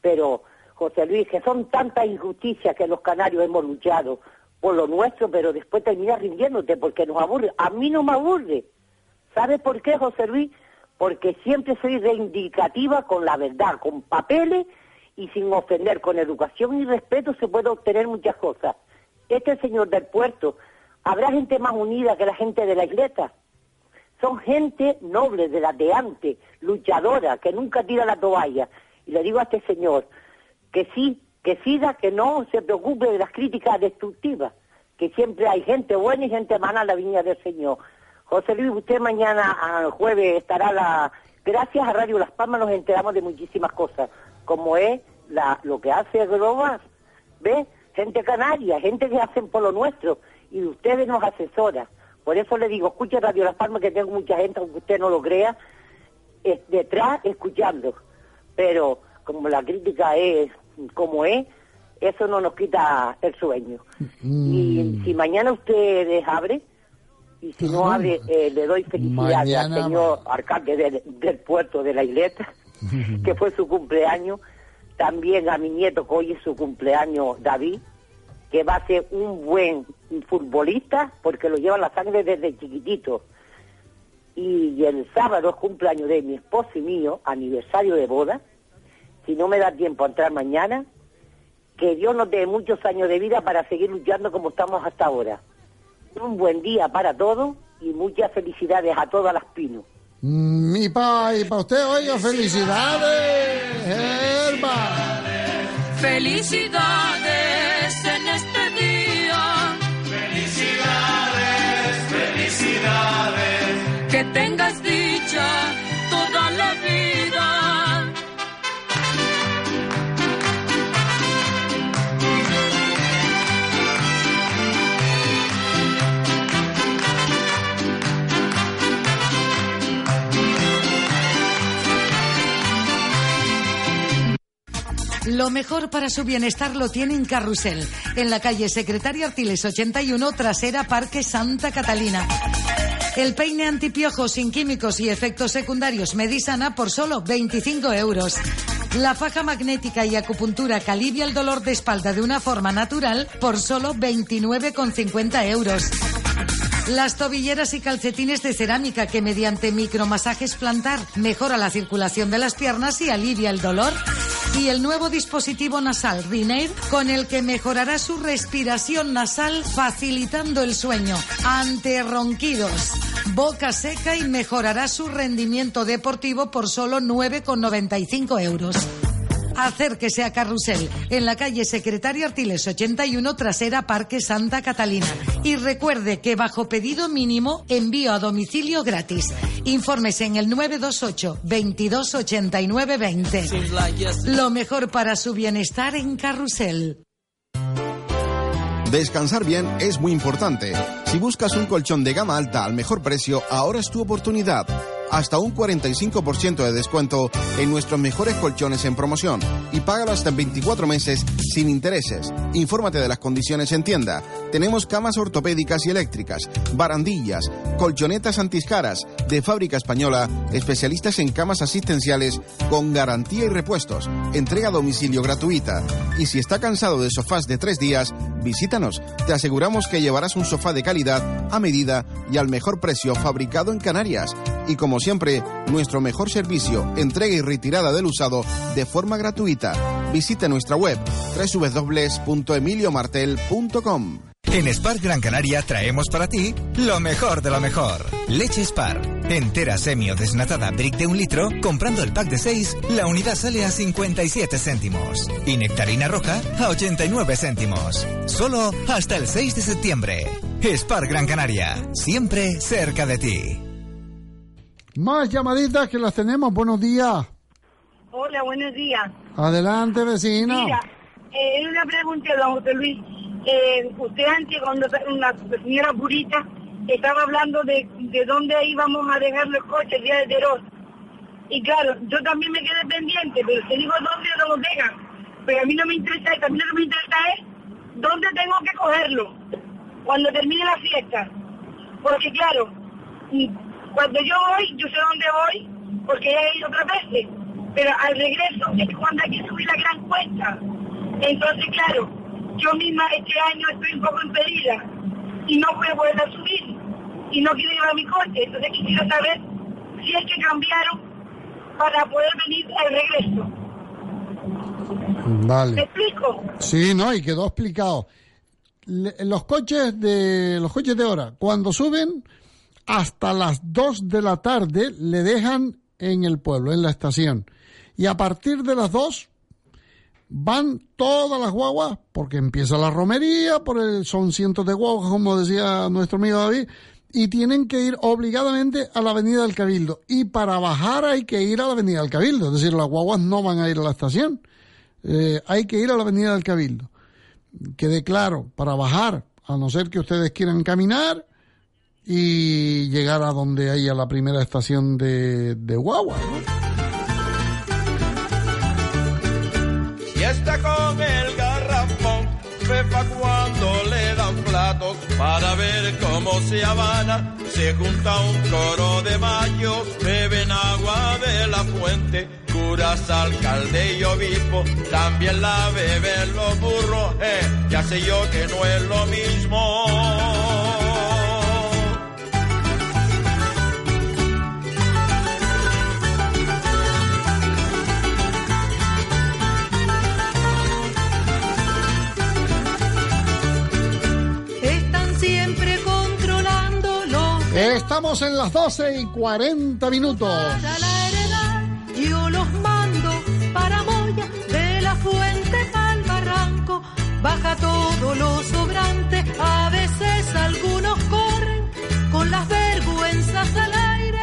Pero José Luis, que son tantas injusticias que los canarios hemos luchado por lo nuestro, pero después terminas rindiéndote porque nos aburre. A mí no me aburre. ¿Sabes por qué, José Luis? porque siempre soy reivindicativa con la verdad, con papeles y sin ofender. Con educación y respeto se puede obtener muchas cosas. Este señor del puerto, habrá gente más unida que la gente de la isleta. Son gente noble de la de antes, luchadora, que nunca tira la toalla. Y le digo a este señor que sí, que siga, que no se preocupe de las críticas destructivas, que siempre hay gente buena y gente mala en la viña del Señor. José Luis, usted mañana, jueves, estará la... Gracias a Radio Las Palmas nos enteramos de muchísimas cosas, como es lo que hace Global, ¿ve? Gente canaria, gente que hacen por lo nuestro, y ustedes nos asesoran. Por eso le digo, escuche Radio Las Palmas, que tengo mucha gente, aunque usted no lo crea, detrás escuchando. Pero como la crítica es como es, eso no nos quita el sueño. Mm. Y si mañana ustedes abre, y si no abre, eh, le doy felicidades al señor alcalde del, del puerto de la isleta, [LAUGHS] que fue su cumpleaños, también a mi nieto que hoy es su cumpleaños, David, que va a ser un buen futbolista porque lo lleva la sangre desde chiquitito. Y el sábado es cumpleaños de mi esposo y mío, aniversario de boda. Si no me da tiempo a entrar mañana, que Dios nos dé muchos años de vida para seguir luchando como estamos hasta ahora. Un buen día para todos y muchas felicidades a todas las pinos. Mm, Mi pa, y para usted, oiga, felicidades, Elba. Felicidades Lo mejor para su bienestar lo tiene en Carrusel, en la calle Secretaria Artiles 81, trasera Parque Santa Catalina. El peine antipiojos sin químicos y efectos secundarios Medisana por solo 25 euros. La faja magnética y acupuntura que alivia el dolor de espalda de una forma natural por solo 29,50 euros. Las tobilleras y calcetines de cerámica que mediante micromasajes plantar mejora la circulación de las piernas y alivia el dolor. Y el nuevo dispositivo nasal Rinair con el que mejorará su respiración nasal facilitando el sueño ante ronquidos, boca seca y mejorará su rendimiento deportivo por solo 9,95 euros. Acérquese a Carrusel, en la calle Secretaria Artiles 81, trasera Parque Santa Catalina. Y recuerde que bajo pedido mínimo, envío a domicilio gratis. Infórmese en el 928 22 89 20. Lo mejor para su bienestar en Carrusel. Descansar bien es muy importante. Si buscas un colchón de gama alta al mejor precio, ahora es tu oportunidad. Hasta un 45% de descuento en nuestros mejores colchones en promoción y págalo hasta en 24 meses sin intereses. Infórmate de las condiciones en tienda. Tenemos camas ortopédicas y eléctricas, barandillas, colchonetas antiscaras de fábrica española, especialistas en camas asistenciales con garantía y repuestos, entrega a domicilio gratuita. Y si está cansado de sofás de tres días, visítanos. Te aseguramos que llevarás un sofá de calidad, a medida y al mejor precio fabricado en Canarias. Y como siempre, nuestro mejor servicio, entrega y retirada del usado de forma gratuita. Visita nuestra web www.emiliomartel.com. En Spar Gran Canaria traemos para ti lo mejor de lo mejor. Leche Spar. Entera semi o desnatada brick de un litro, comprando el pack de 6, la unidad sale a 57 céntimos. Y nectarina roja a 89 céntimos. Solo hasta el 6 de septiembre. Spar Gran Canaria. Siempre cerca de ti. Más llamaditas que las tenemos. Buenos días. Hola, buenos días. Adelante, vecina. Mira, eh, una pregunta, don José Luis. Eh, usted antes, cuando la señora Purita estaba hablando de, de dónde íbamos a dejar los coches el día de Teror. Y claro, yo también me quedé pendiente, pero te digo dónde no los dejan. Pero a mí no me interesa, también lo que me interesa es dónde tengo que cogerlo cuando termine la fiesta. Porque claro, mm, cuando yo voy, yo sé dónde voy, porque he ido otras veces. Pero al regreso es cuando hay que subir la gran cuenta. Entonces, claro, yo misma este año estoy un poco impedida y no voy a poder subir y no quiero llevar mi coche. Entonces quisiera saber si es que cambiaron para poder venir al regreso. ¿Me Vale. explico? Sí, no, y quedó explicado. Le- los coches de los coches de hora, cuando suben hasta las 2 de la tarde le dejan en el pueblo, en la estación. Y a partir de las 2 van todas las guaguas, porque empieza la romería, por el, son cientos de guaguas, como decía nuestro amigo David, y tienen que ir obligadamente a la Avenida del Cabildo. Y para bajar hay que ir a la Avenida del Cabildo, es decir, las guaguas no van a ir a la estación. Eh, hay que ir a la Avenida del Cabildo. Quede claro, para bajar, a no ser que ustedes quieran caminar y llegar a donde haya la primera estación de, de guagua. ¿no? Está con el garrafón, Pepa cuando le dan platos para ver cómo se habana. Se junta un coro de mayos, beben agua de la fuente, curas, alcalde y obispo, también la beben los burros, eh, ya sé yo que no es lo mismo. Estamos en las 12 y 40 minutos. para la heredad. Yo los mando para Moya, de la fuente al barranco. Baja todo lo sobrante, a veces algunos corren con las vergüenzas al aire.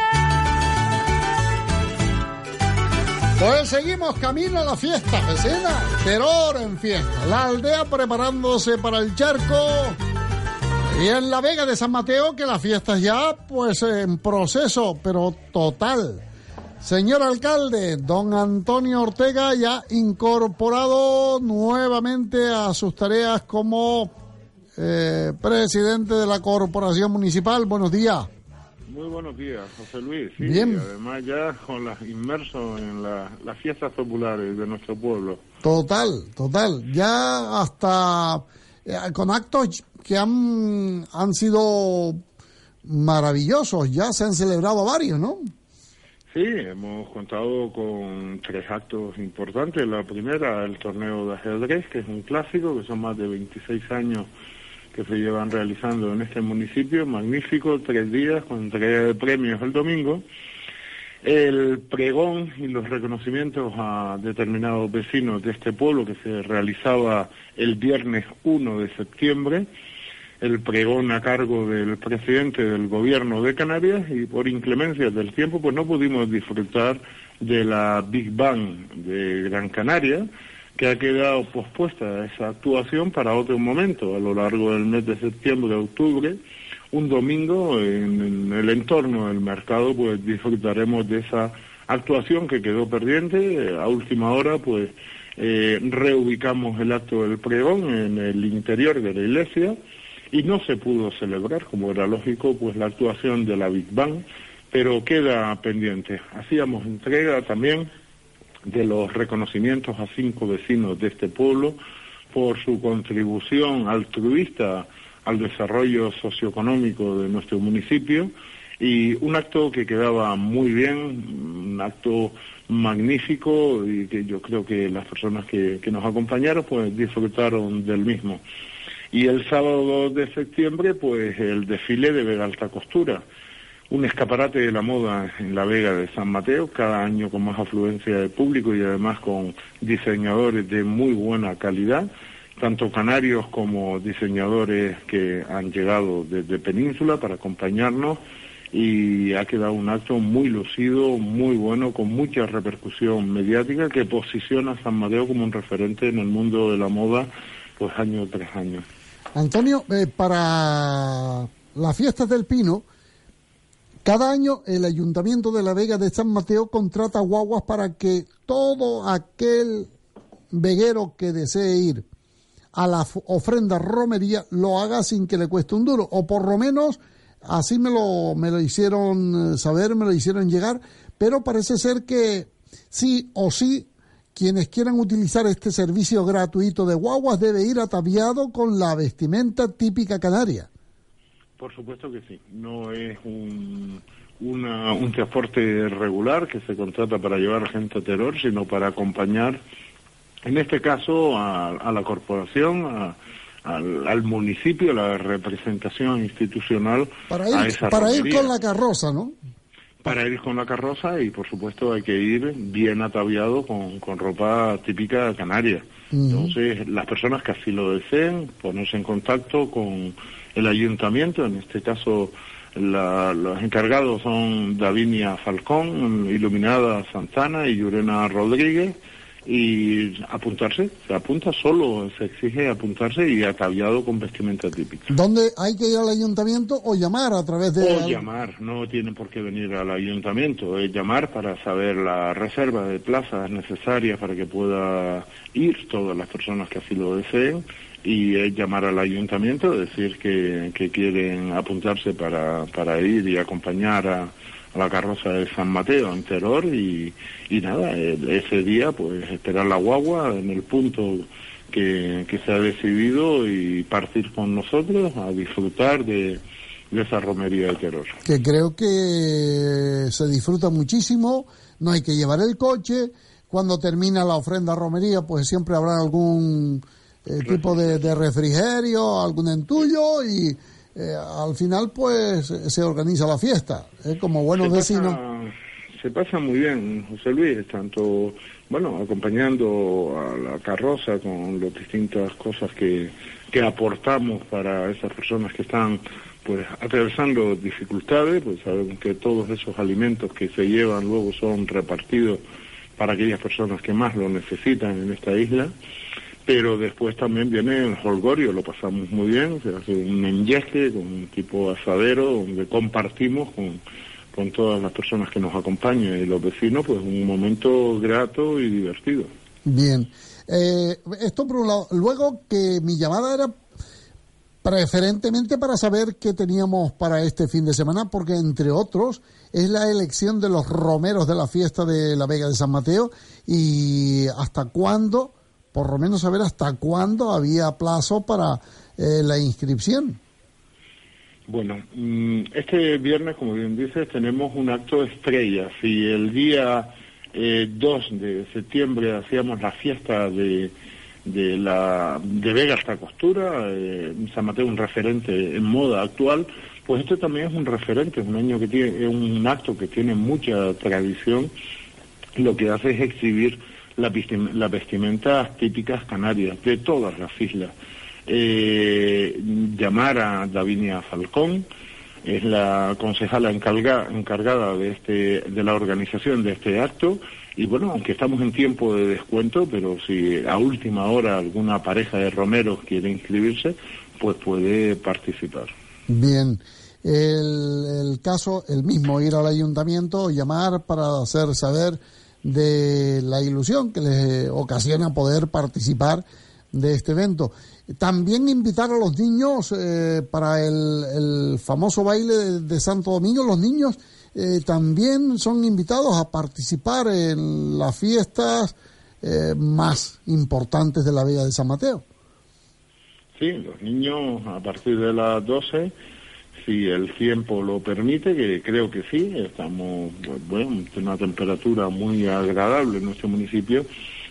Pues seguimos camino a la fiesta, vecina. Terror en fiesta. La aldea preparándose para el charco. Y en la Vega de San Mateo, que la fiesta es ya, pues en proceso, pero total. Señor alcalde, don Antonio Ortega ya incorporado nuevamente a sus tareas como eh, presidente de la corporación municipal. Buenos días. Muy buenos días, José Luis. Sí, Bien. además ya con las inmersos en la- las fiestas populares de nuestro pueblo. Total, total. Ya hasta eh, con actos que han, han sido maravillosos, ya se han celebrado varios, ¿no? Sí, hemos contado con tres actos importantes. La primera, el torneo de ajedrez, que es un clásico, que son más de 26 años que se llevan realizando en este municipio. Magnífico, tres días con de premios el domingo. El pregón y los reconocimientos a determinados vecinos de este pueblo que se realizaba el viernes 1 de septiembre el pregón a cargo del presidente del gobierno de Canarias y por inclemencias del tiempo pues no pudimos disfrutar de la Big Bang de Gran Canaria que ha quedado pospuesta esa actuación para otro momento a lo largo del mes de septiembre octubre un domingo en, el entorno del mercado pues disfrutaremos de esa actuación que quedó pendiente a última hora pues eh, reubicamos el acto del pregón en el interior de la iglesia y no se pudo celebrar, como era lógico, pues la actuación de la Big Bang, pero queda pendiente. Hacíamos entrega también de los reconocimientos a cinco vecinos de este pueblo por su contribución altruista al desarrollo socioeconómico de nuestro municipio y un acto que quedaba muy bien, un acto magnífico y que yo creo que las personas que, nos acompañaron pues disfrutaron del mismo. Y el sábado 2 de septiembre, pues el desfile de Vega Alta Costura, un escaparate de la moda en la Vega de San Mateo, cada año con más afluencia de público y además con diseñadores de muy buena calidad, tanto canarios como diseñadores que han llegado desde Península para acompañarnos y ha quedado un acto muy lucido, muy bueno, con mucha repercusión mediática que posiciona a San Mateo como un referente en el mundo de la moda pues año tras año. Antonio, eh, para las fiestas del Pino, cada año el Ayuntamiento de la Vega de San Mateo contrata guaguas para que todo aquel veguero que desee ir a la ofrenda romería lo haga sin que le cueste un duro, o por lo menos así me lo, me lo hicieron eh, saber, me lo hicieron llegar, pero parece ser que sí o sí quienes quieran utilizar este servicio gratuito de guaguas debe ir ataviado con la vestimenta típica canaria. Por supuesto que sí. No es un, una, un transporte regular que se contrata para llevar gente a terror, sino para acompañar, en este caso, a, la corporación, al, al, municipio, la representación institucional. Para ir, para ir con la carroza, ¿no? Para ir con la carroza y, por supuesto, hay que ir bien ataviado con, con ropa típica canaria. Entonces, las personas que así lo deseen, ponerse en contacto con el ayuntamiento, en este caso los encargados son Davinia Falcón, Iluminada Santana y Yurena Rodríguez, y apuntarse, se apunta solo, se exige apuntarse y ataviado con vestimenta típica. ¿Dónde hay que ir al ayuntamiento o llamar a través de...? O llamar, no tienen por qué venir al ayuntamiento, es llamar para saber la reserva de plazas necesarias para que pueda ir todas las personas que así lo deseen y es llamar al ayuntamiento, decir que, que quieren apuntarse para, para ir y acompañar a, la carroza de San Mateo en Terror y, y nada, ese día pues esperar la guagua en el punto que, que se ha decidido y partir con nosotros a disfrutar de, de esa romería de terror. Que creo que se disfruta muchísimo, no hay que llevar el coche, cuando termina la ofrenda romería pues siempre habrá algún eh, tipo de, refrigerio, algún entullo y eh, al final pues se organiza la fiesta, es como buenos vecinos. se pasa muy bien, José Luis, tanto, bueno, acompañando a la carroza con las distintas cosas que, que aportamos para esas personas que están pues atravesando dificultades, pues sabemos que todos esos alimentos que se llevan luego son repartidos para aquellas personas que más lo necesitan en esta isla pero después también viene el holgorio, lo pasamos muy bien, se hace un enyesque con un tipo asadero donde compartimos con, con todas las personas que nos acompañan y los vecinos, pues un momento grato y divertido. Bien, eh, esto por un lado. Luego que mi llamada era preferentemente para saber qué teníamos para este fin de semana, porque entre otros es la elección de los romeros de la fiesta de la Vega de San Mateo y hasta cuándo por lo menos saber hasta cuándo había plazo para eh, la inscripción. Bueno, mm, este viernes, como bien dices, tenemos un acto estrella. Si el día 2 eh, de septiembre hacíamos la fiesta de, de, la, de Vega hasta Costura, eh, San Mateo un referente en moda actual, pues este también es un referente, es un año que tiene, es un acto que tiene mucha tradición, lo que hace es exhibir las la vestimentas típicas canarias de todas las islas. Eh, llamar a Davinia Falcón, es la concejala encargada de, este, de la organización de este acto. Y bueno, aunque estamos en tiempo de descuento, pero si a última hora alguna pareja de romeros quiere inscribirse, pues puede participar. Bien. El, el caso, el mismo, ir al ayuntamiento, llamar para hacer saber de la ilusión que les ocasiona poder participar de este evento. También invitar a los niños eh, para el, famoso baile de, Santo Domingo. Los niños eh, también son invitados a participar en las fiestas eh, más importantes de la Villa de San Mateo. Sí, los niños a partir de las 12 si el tiempo lo permite, que creo que sí, estamos, bueno, en una temperatura muy agradable en nuestro municipio.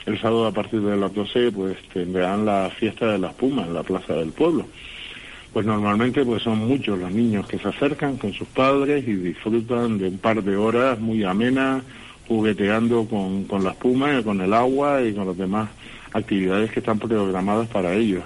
El sábado a partir de las 12 pues tendrán la fiesta de las Pumas en la Plaza del Pueblo. Pues normalmente pues son muchos los niños que se acercan con sus padres y disfrutan de un par de horas muy amenas, jugueteando con, con las pumas, con el agua y con las demás actividades que están programadas para ellos.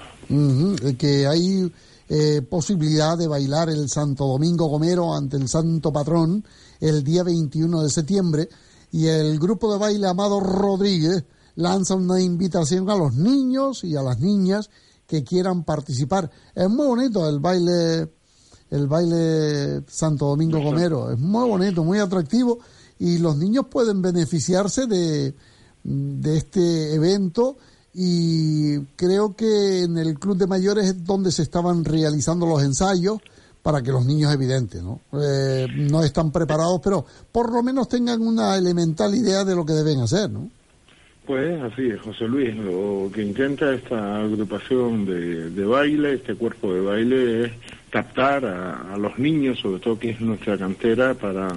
que hay eh, posibilidad de bailar el Santo Domingo Gomero ante el Santo Patrón el día 21 de septiembre. Y el grupo de baile Amado Rodríguez lanza una invitación a los niños y a las niñas que quieran participar. Es muy bonito el baile el baile Santo Domingo Gomero, es muy bonito, muy atractivo. Y los niños pueden beneficiarse de, de este evento y creo que en el club de mayores es donde se estaban realizando los ensayos para que los niños evidentes no eh, no están preparados pero por lo menos tengan una elemental idea de lo que deben hacer no Pues así es, José Luis. Lo que intenta esta agrupación de, de baile, este cuerpo de baile, es captar a, los niños, sobre todo que es nuestra cantera, para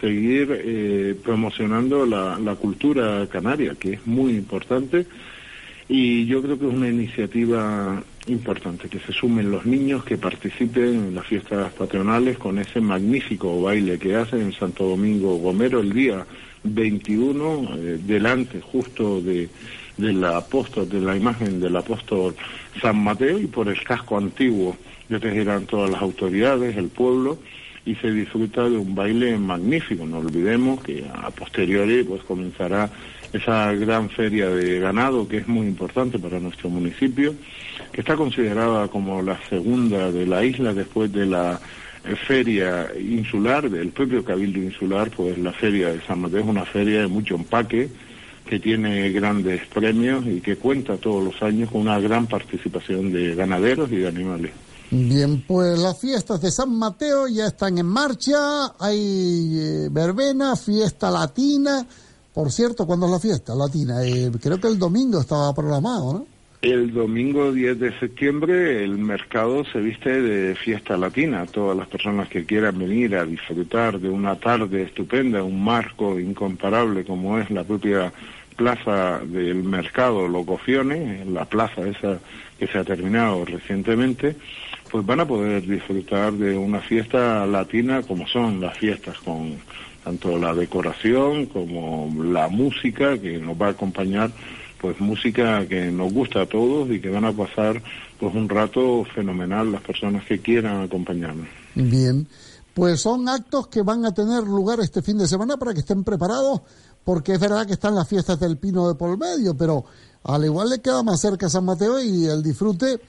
seguir eh, promocionando la, la cultura canaria, que es muy importante. Y yo creo que es una iniciativa importante, que se sumen los niños, que participen en las fiestas patronales con ese magnífico baile que hacen en Santo Domingo Gomero el día 21, eh, delante justo de, de la apóstol, de la imagen del apóstol San Mateo y por el casco antiguo llegan todas las autoridades, el pueblo y se disfruta de un baile magnífico. No olvidemos que a posteriori pues comenzará esa gran feria de ganado que es muy importante para nuestro municipio, que está considerada como la segunda de la isla después de la eh, feria insular, del propio Cabildo Insular, pues la feria de San Mateo es una feria de mucho empaque, que tiene grandes premios y que cuenta todos los años con una gran participación de ganaderos y de animales. Bien, pues las fiestas de San Mateo ya están en marcha, hay eh, verbena, fiesta latina. Por cierto, ¿cuándo es la fiesta latina? Eh, creo que el domingo estaba programado, ¿no? El domingo 10 de septiembre el mercado se viste de fiesta latina. Todas las personas que quieran venir a disfrutar de una tarde estupenda, un marco incomparable como es la propia plaza del mercado Locofione, la plaza esa que se ha terminado recientemente, pues van a poder disfrutar de una fiesta latina como son las fiestas con tanto la decoración como la música que nos va a acompañar pues música que nos gusta a todos y que van a pasar pues un rato fenomenal las personas que quieran acompañarnos. Bien, pues son actos que van a tener lugar este fin de semana para que estén preparados, porque es verdad que están las fiestas del Pino de por medio, pero al igual le queda más cerca San Mateo y el disfrute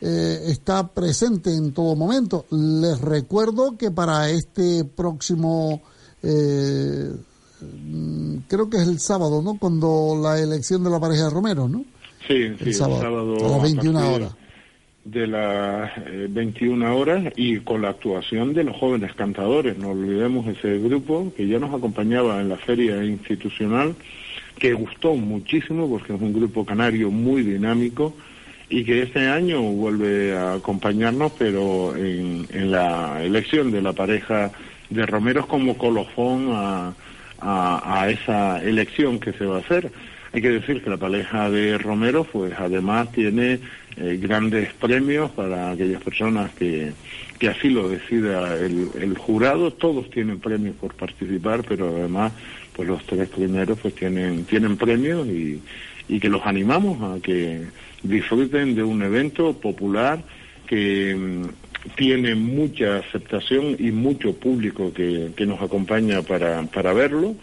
eh, está presente en todo momento. Les recuerdo que para este próximo eh, creo que es el sábado, ¿no? Cuando la elección de la pareja de Romero, ¿no? Sí, sí, el sábado, a las 21 horas. De las 21 eh, horas y con la actuación de los jóvenes cantadores. No olvidemos ese grupo que ya nos acompañaba en la feria institucional, que gustó muchísimo porque es un grupo canario muy dinámico y que este año vuelve a acompañarnos, pero en, en la elección de la pareja de Romeros como colofón a a, esa elección que se va a hacer. Hay que decir que la pareja de Romero, pues además tiene eh, grandes premios para aquellas personas que, que así lo decida el, el, jurado. Todos tienen premios por participar, pero además, pues los tres primeros pues tienen, tienen premios y, y que los animamos a que disfruten de un evento popular que mm, tiene mucha aceptación y mucho público que, que nos acompaña para, para verlo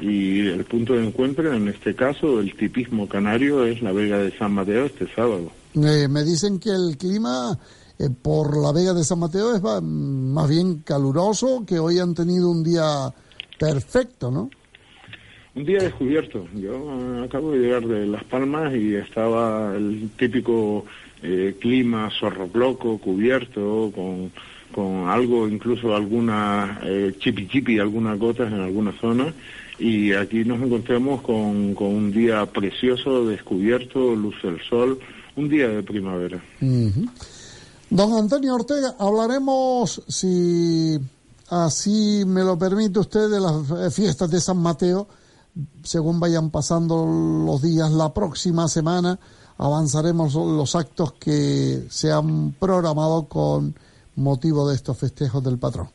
y el punto de encuentro en este caso el tipismo canario es la Vega de San Mateo este sábado. Eh, me dicen que el clima eh, por la Vega de San Mateo es más bien caluroso, que hoy han tenido un día perfecto, ¿no? Un día descubierto. Yo acabo de llegar de Las Palmas y estaba el típico eh, clima zorroploco, cubierto, con, con algo, incluso alguna eh, chipi chipi, algunas gotas en algunas zonas. Y aquí nos encontramos con, con un día precioso, descubierto, luz del sol, un día de primavera. Don Antonio Ortega, hablaremos, si así me lo permite usted, de las fiestas de San Mateo, según vayan pasando los días la próxima semana avanzaremos los actos que se han programado con motivo de estos festejos del patrón.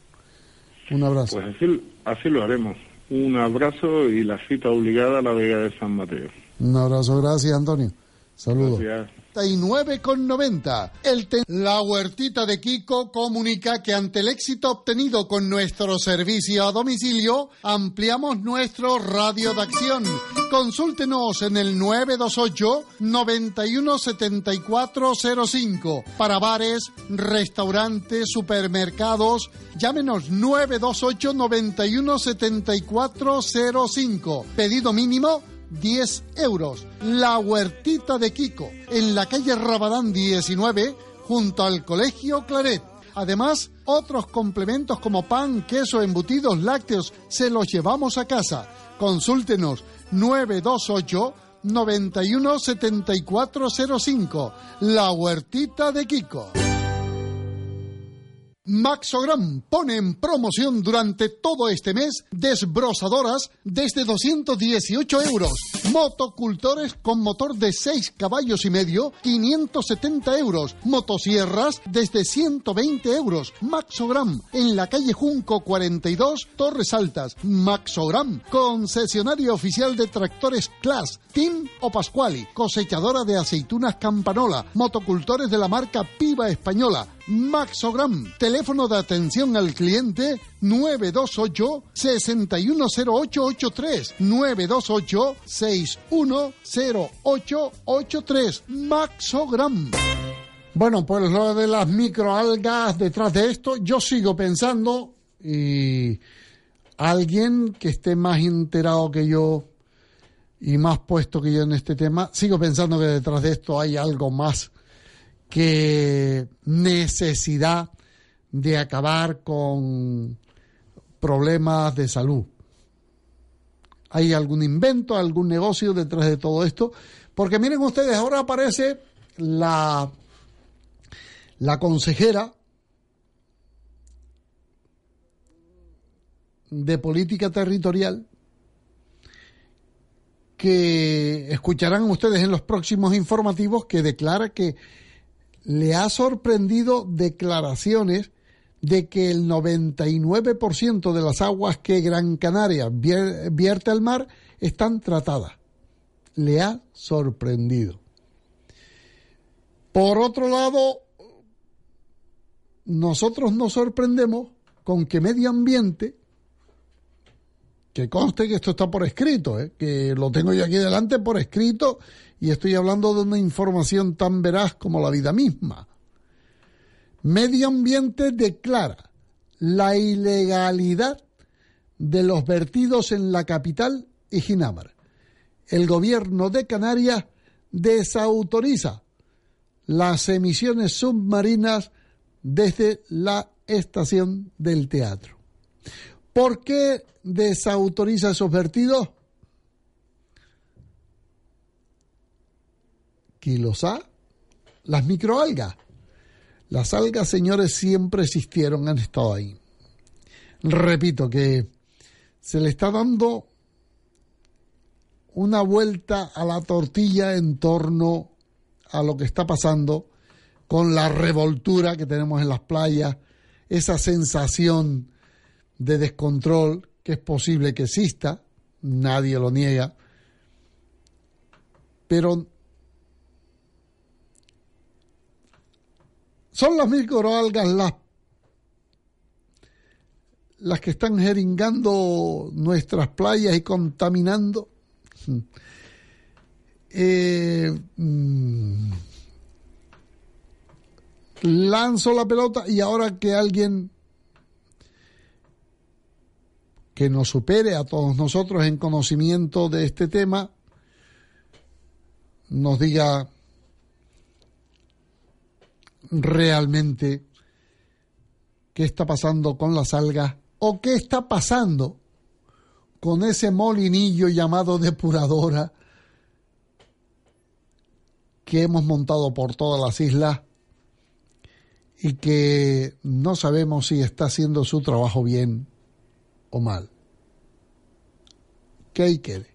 Un abrazo. Pues así, lo haremos. Un abrazo y la cita obligada a la Vega de San Mateo. Un abrazo, gracias Antonio. Saludos. Gracias. 39,90. El la huertita de Kiko comunica que ante el éxito obtenido con nuestro servicio a domicilio, ampliamos nuestro radio de acción. Consúltenos en el 928 917405 para bares, restaurantes, supermercados. Llámenos 928 917405. Pedido mínimo 10 euros. La Huertita de Kiko, en la calle Rabadán 19, junto al Colegio Claret. Además, otros complementos como pan, queso, embutidos, lácteos, se los llevamos a casa. Consúltenos 928 91 7405. La Huertita de Kiko. Maxogram pone en promoción durante todo este mes desbrozadoras desde 218 euros, motocultores con motor de 6 caballos y medio 570 euros, motosierras desde 120 euros, Maxogram en la calle Junco 42 Torres Altas, Maxogram concesionario oficial de tractores Class, Team o Pasquali, cosechadora de aceitunas Campanola, motocultores de la marca Piva Española, Maxogram. Teléfono de atención al cliente 928 610883 928 610883 Maxogram. Bueno, pues lo de las microalgas detrás de esto, yo sigo pensando y alguien que esté más enterado que yo y más puesto que yo en este tema, sigo pensando que detrás de esto hay algo más que necesidad de acabar con problemas de salud. ¿Hay algún invento, algún negocio detrás de todo esto? Porque miren ustedes, ahora aparece la, la consejera de política territorial que escucharán ustedes en los próximos informativos que declara que le ha sorprendido declaraciones de que el 99% de las aguas que Gran Canaria vierte al mar están tratadas. Le ha sorprendido. Por otro lado, nosotros nos sorprendemos con que medio ambiente, que conste que esto está por escrito, ¿eh? que lo tengo yo aquí delante por escrito y estoy hablando de una información tan veraz como la vida misma. Medio Ambiente declara la ilegalidad de los vertidos en la capital y Ginamar. El gobierno de Canarias desautoriza las emisiones submarinas desde la estación del teatro. ¿Por qué desautoriza esos vertidos? ha? las microalgas. Las algas, señores, siempre existieron, han estado ahí. Repito que se le está dando una vuelta a la tortilla en torno a lo que está pasando con la revoltura que tenemos en las playas, esa sensación de descontrol que es posible que exista, nadie lo niega, pero Son las microalgas las, las que están jeringando nuestras playas y contaminando. [LAUGHS] Eh, mm, lanzo la pelota y ahora que alguien que nos supere a todos nosotros en conocimiento de este tema, nos diga realmente qué está pasando con las algas o qué está pasando con ese molinillo llamado depuradora que hemos montado por todas las islas y que no sabemos si está haciendo su trabajo bien o mal. Que ahí quede.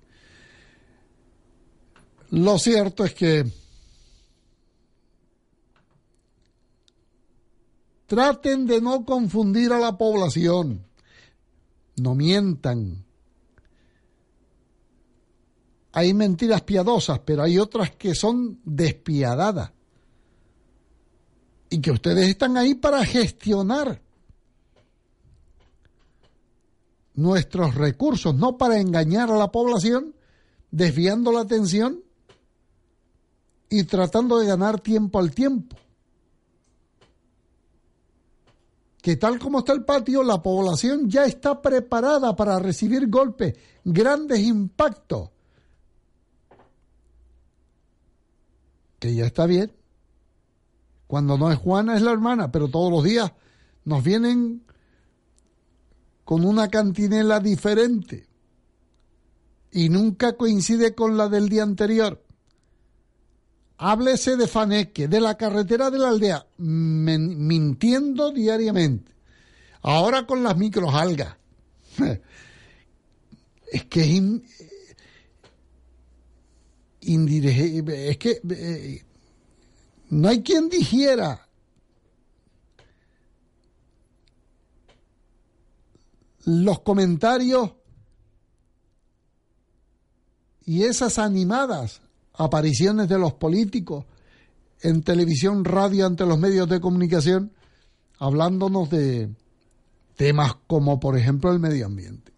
Lo cierto es que Traten de no confundir a la población. No mientan. Hay mentiras piadosas, pero hay otras que son despiadadas. Y que ustedes están ahí para gestionar nuestros recursos, no para engañar a la población, desviando la atención y tratando de ganar tiempo al tiempo. que tal como está el patio, la población ya está preparada para recibir golpes, grandes impactos. Que ya está bien. Cuando no es Juana es la hermana, pero todos los días nos vienen con una cantinela diferente. y nunca coincide con la del día anterior. Háblese de Faneque, de la carretera de la aldea, mintiendo diariamente. Ahora con las microalgas. [LAUGHS] es que es es que eh, no hay quien dijera los comentarios y esas animadas apariciones de los políticos en televisión, radio, ante los medios de comunicación, hablándonos de temas como, por ejemplo, el medio ambiente.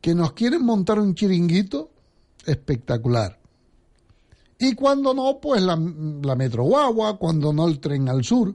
Que nos quieren montar un chiringuito espectacular. Y cuando no, pues la, la Metro Guagua, cuando no el tren al sur.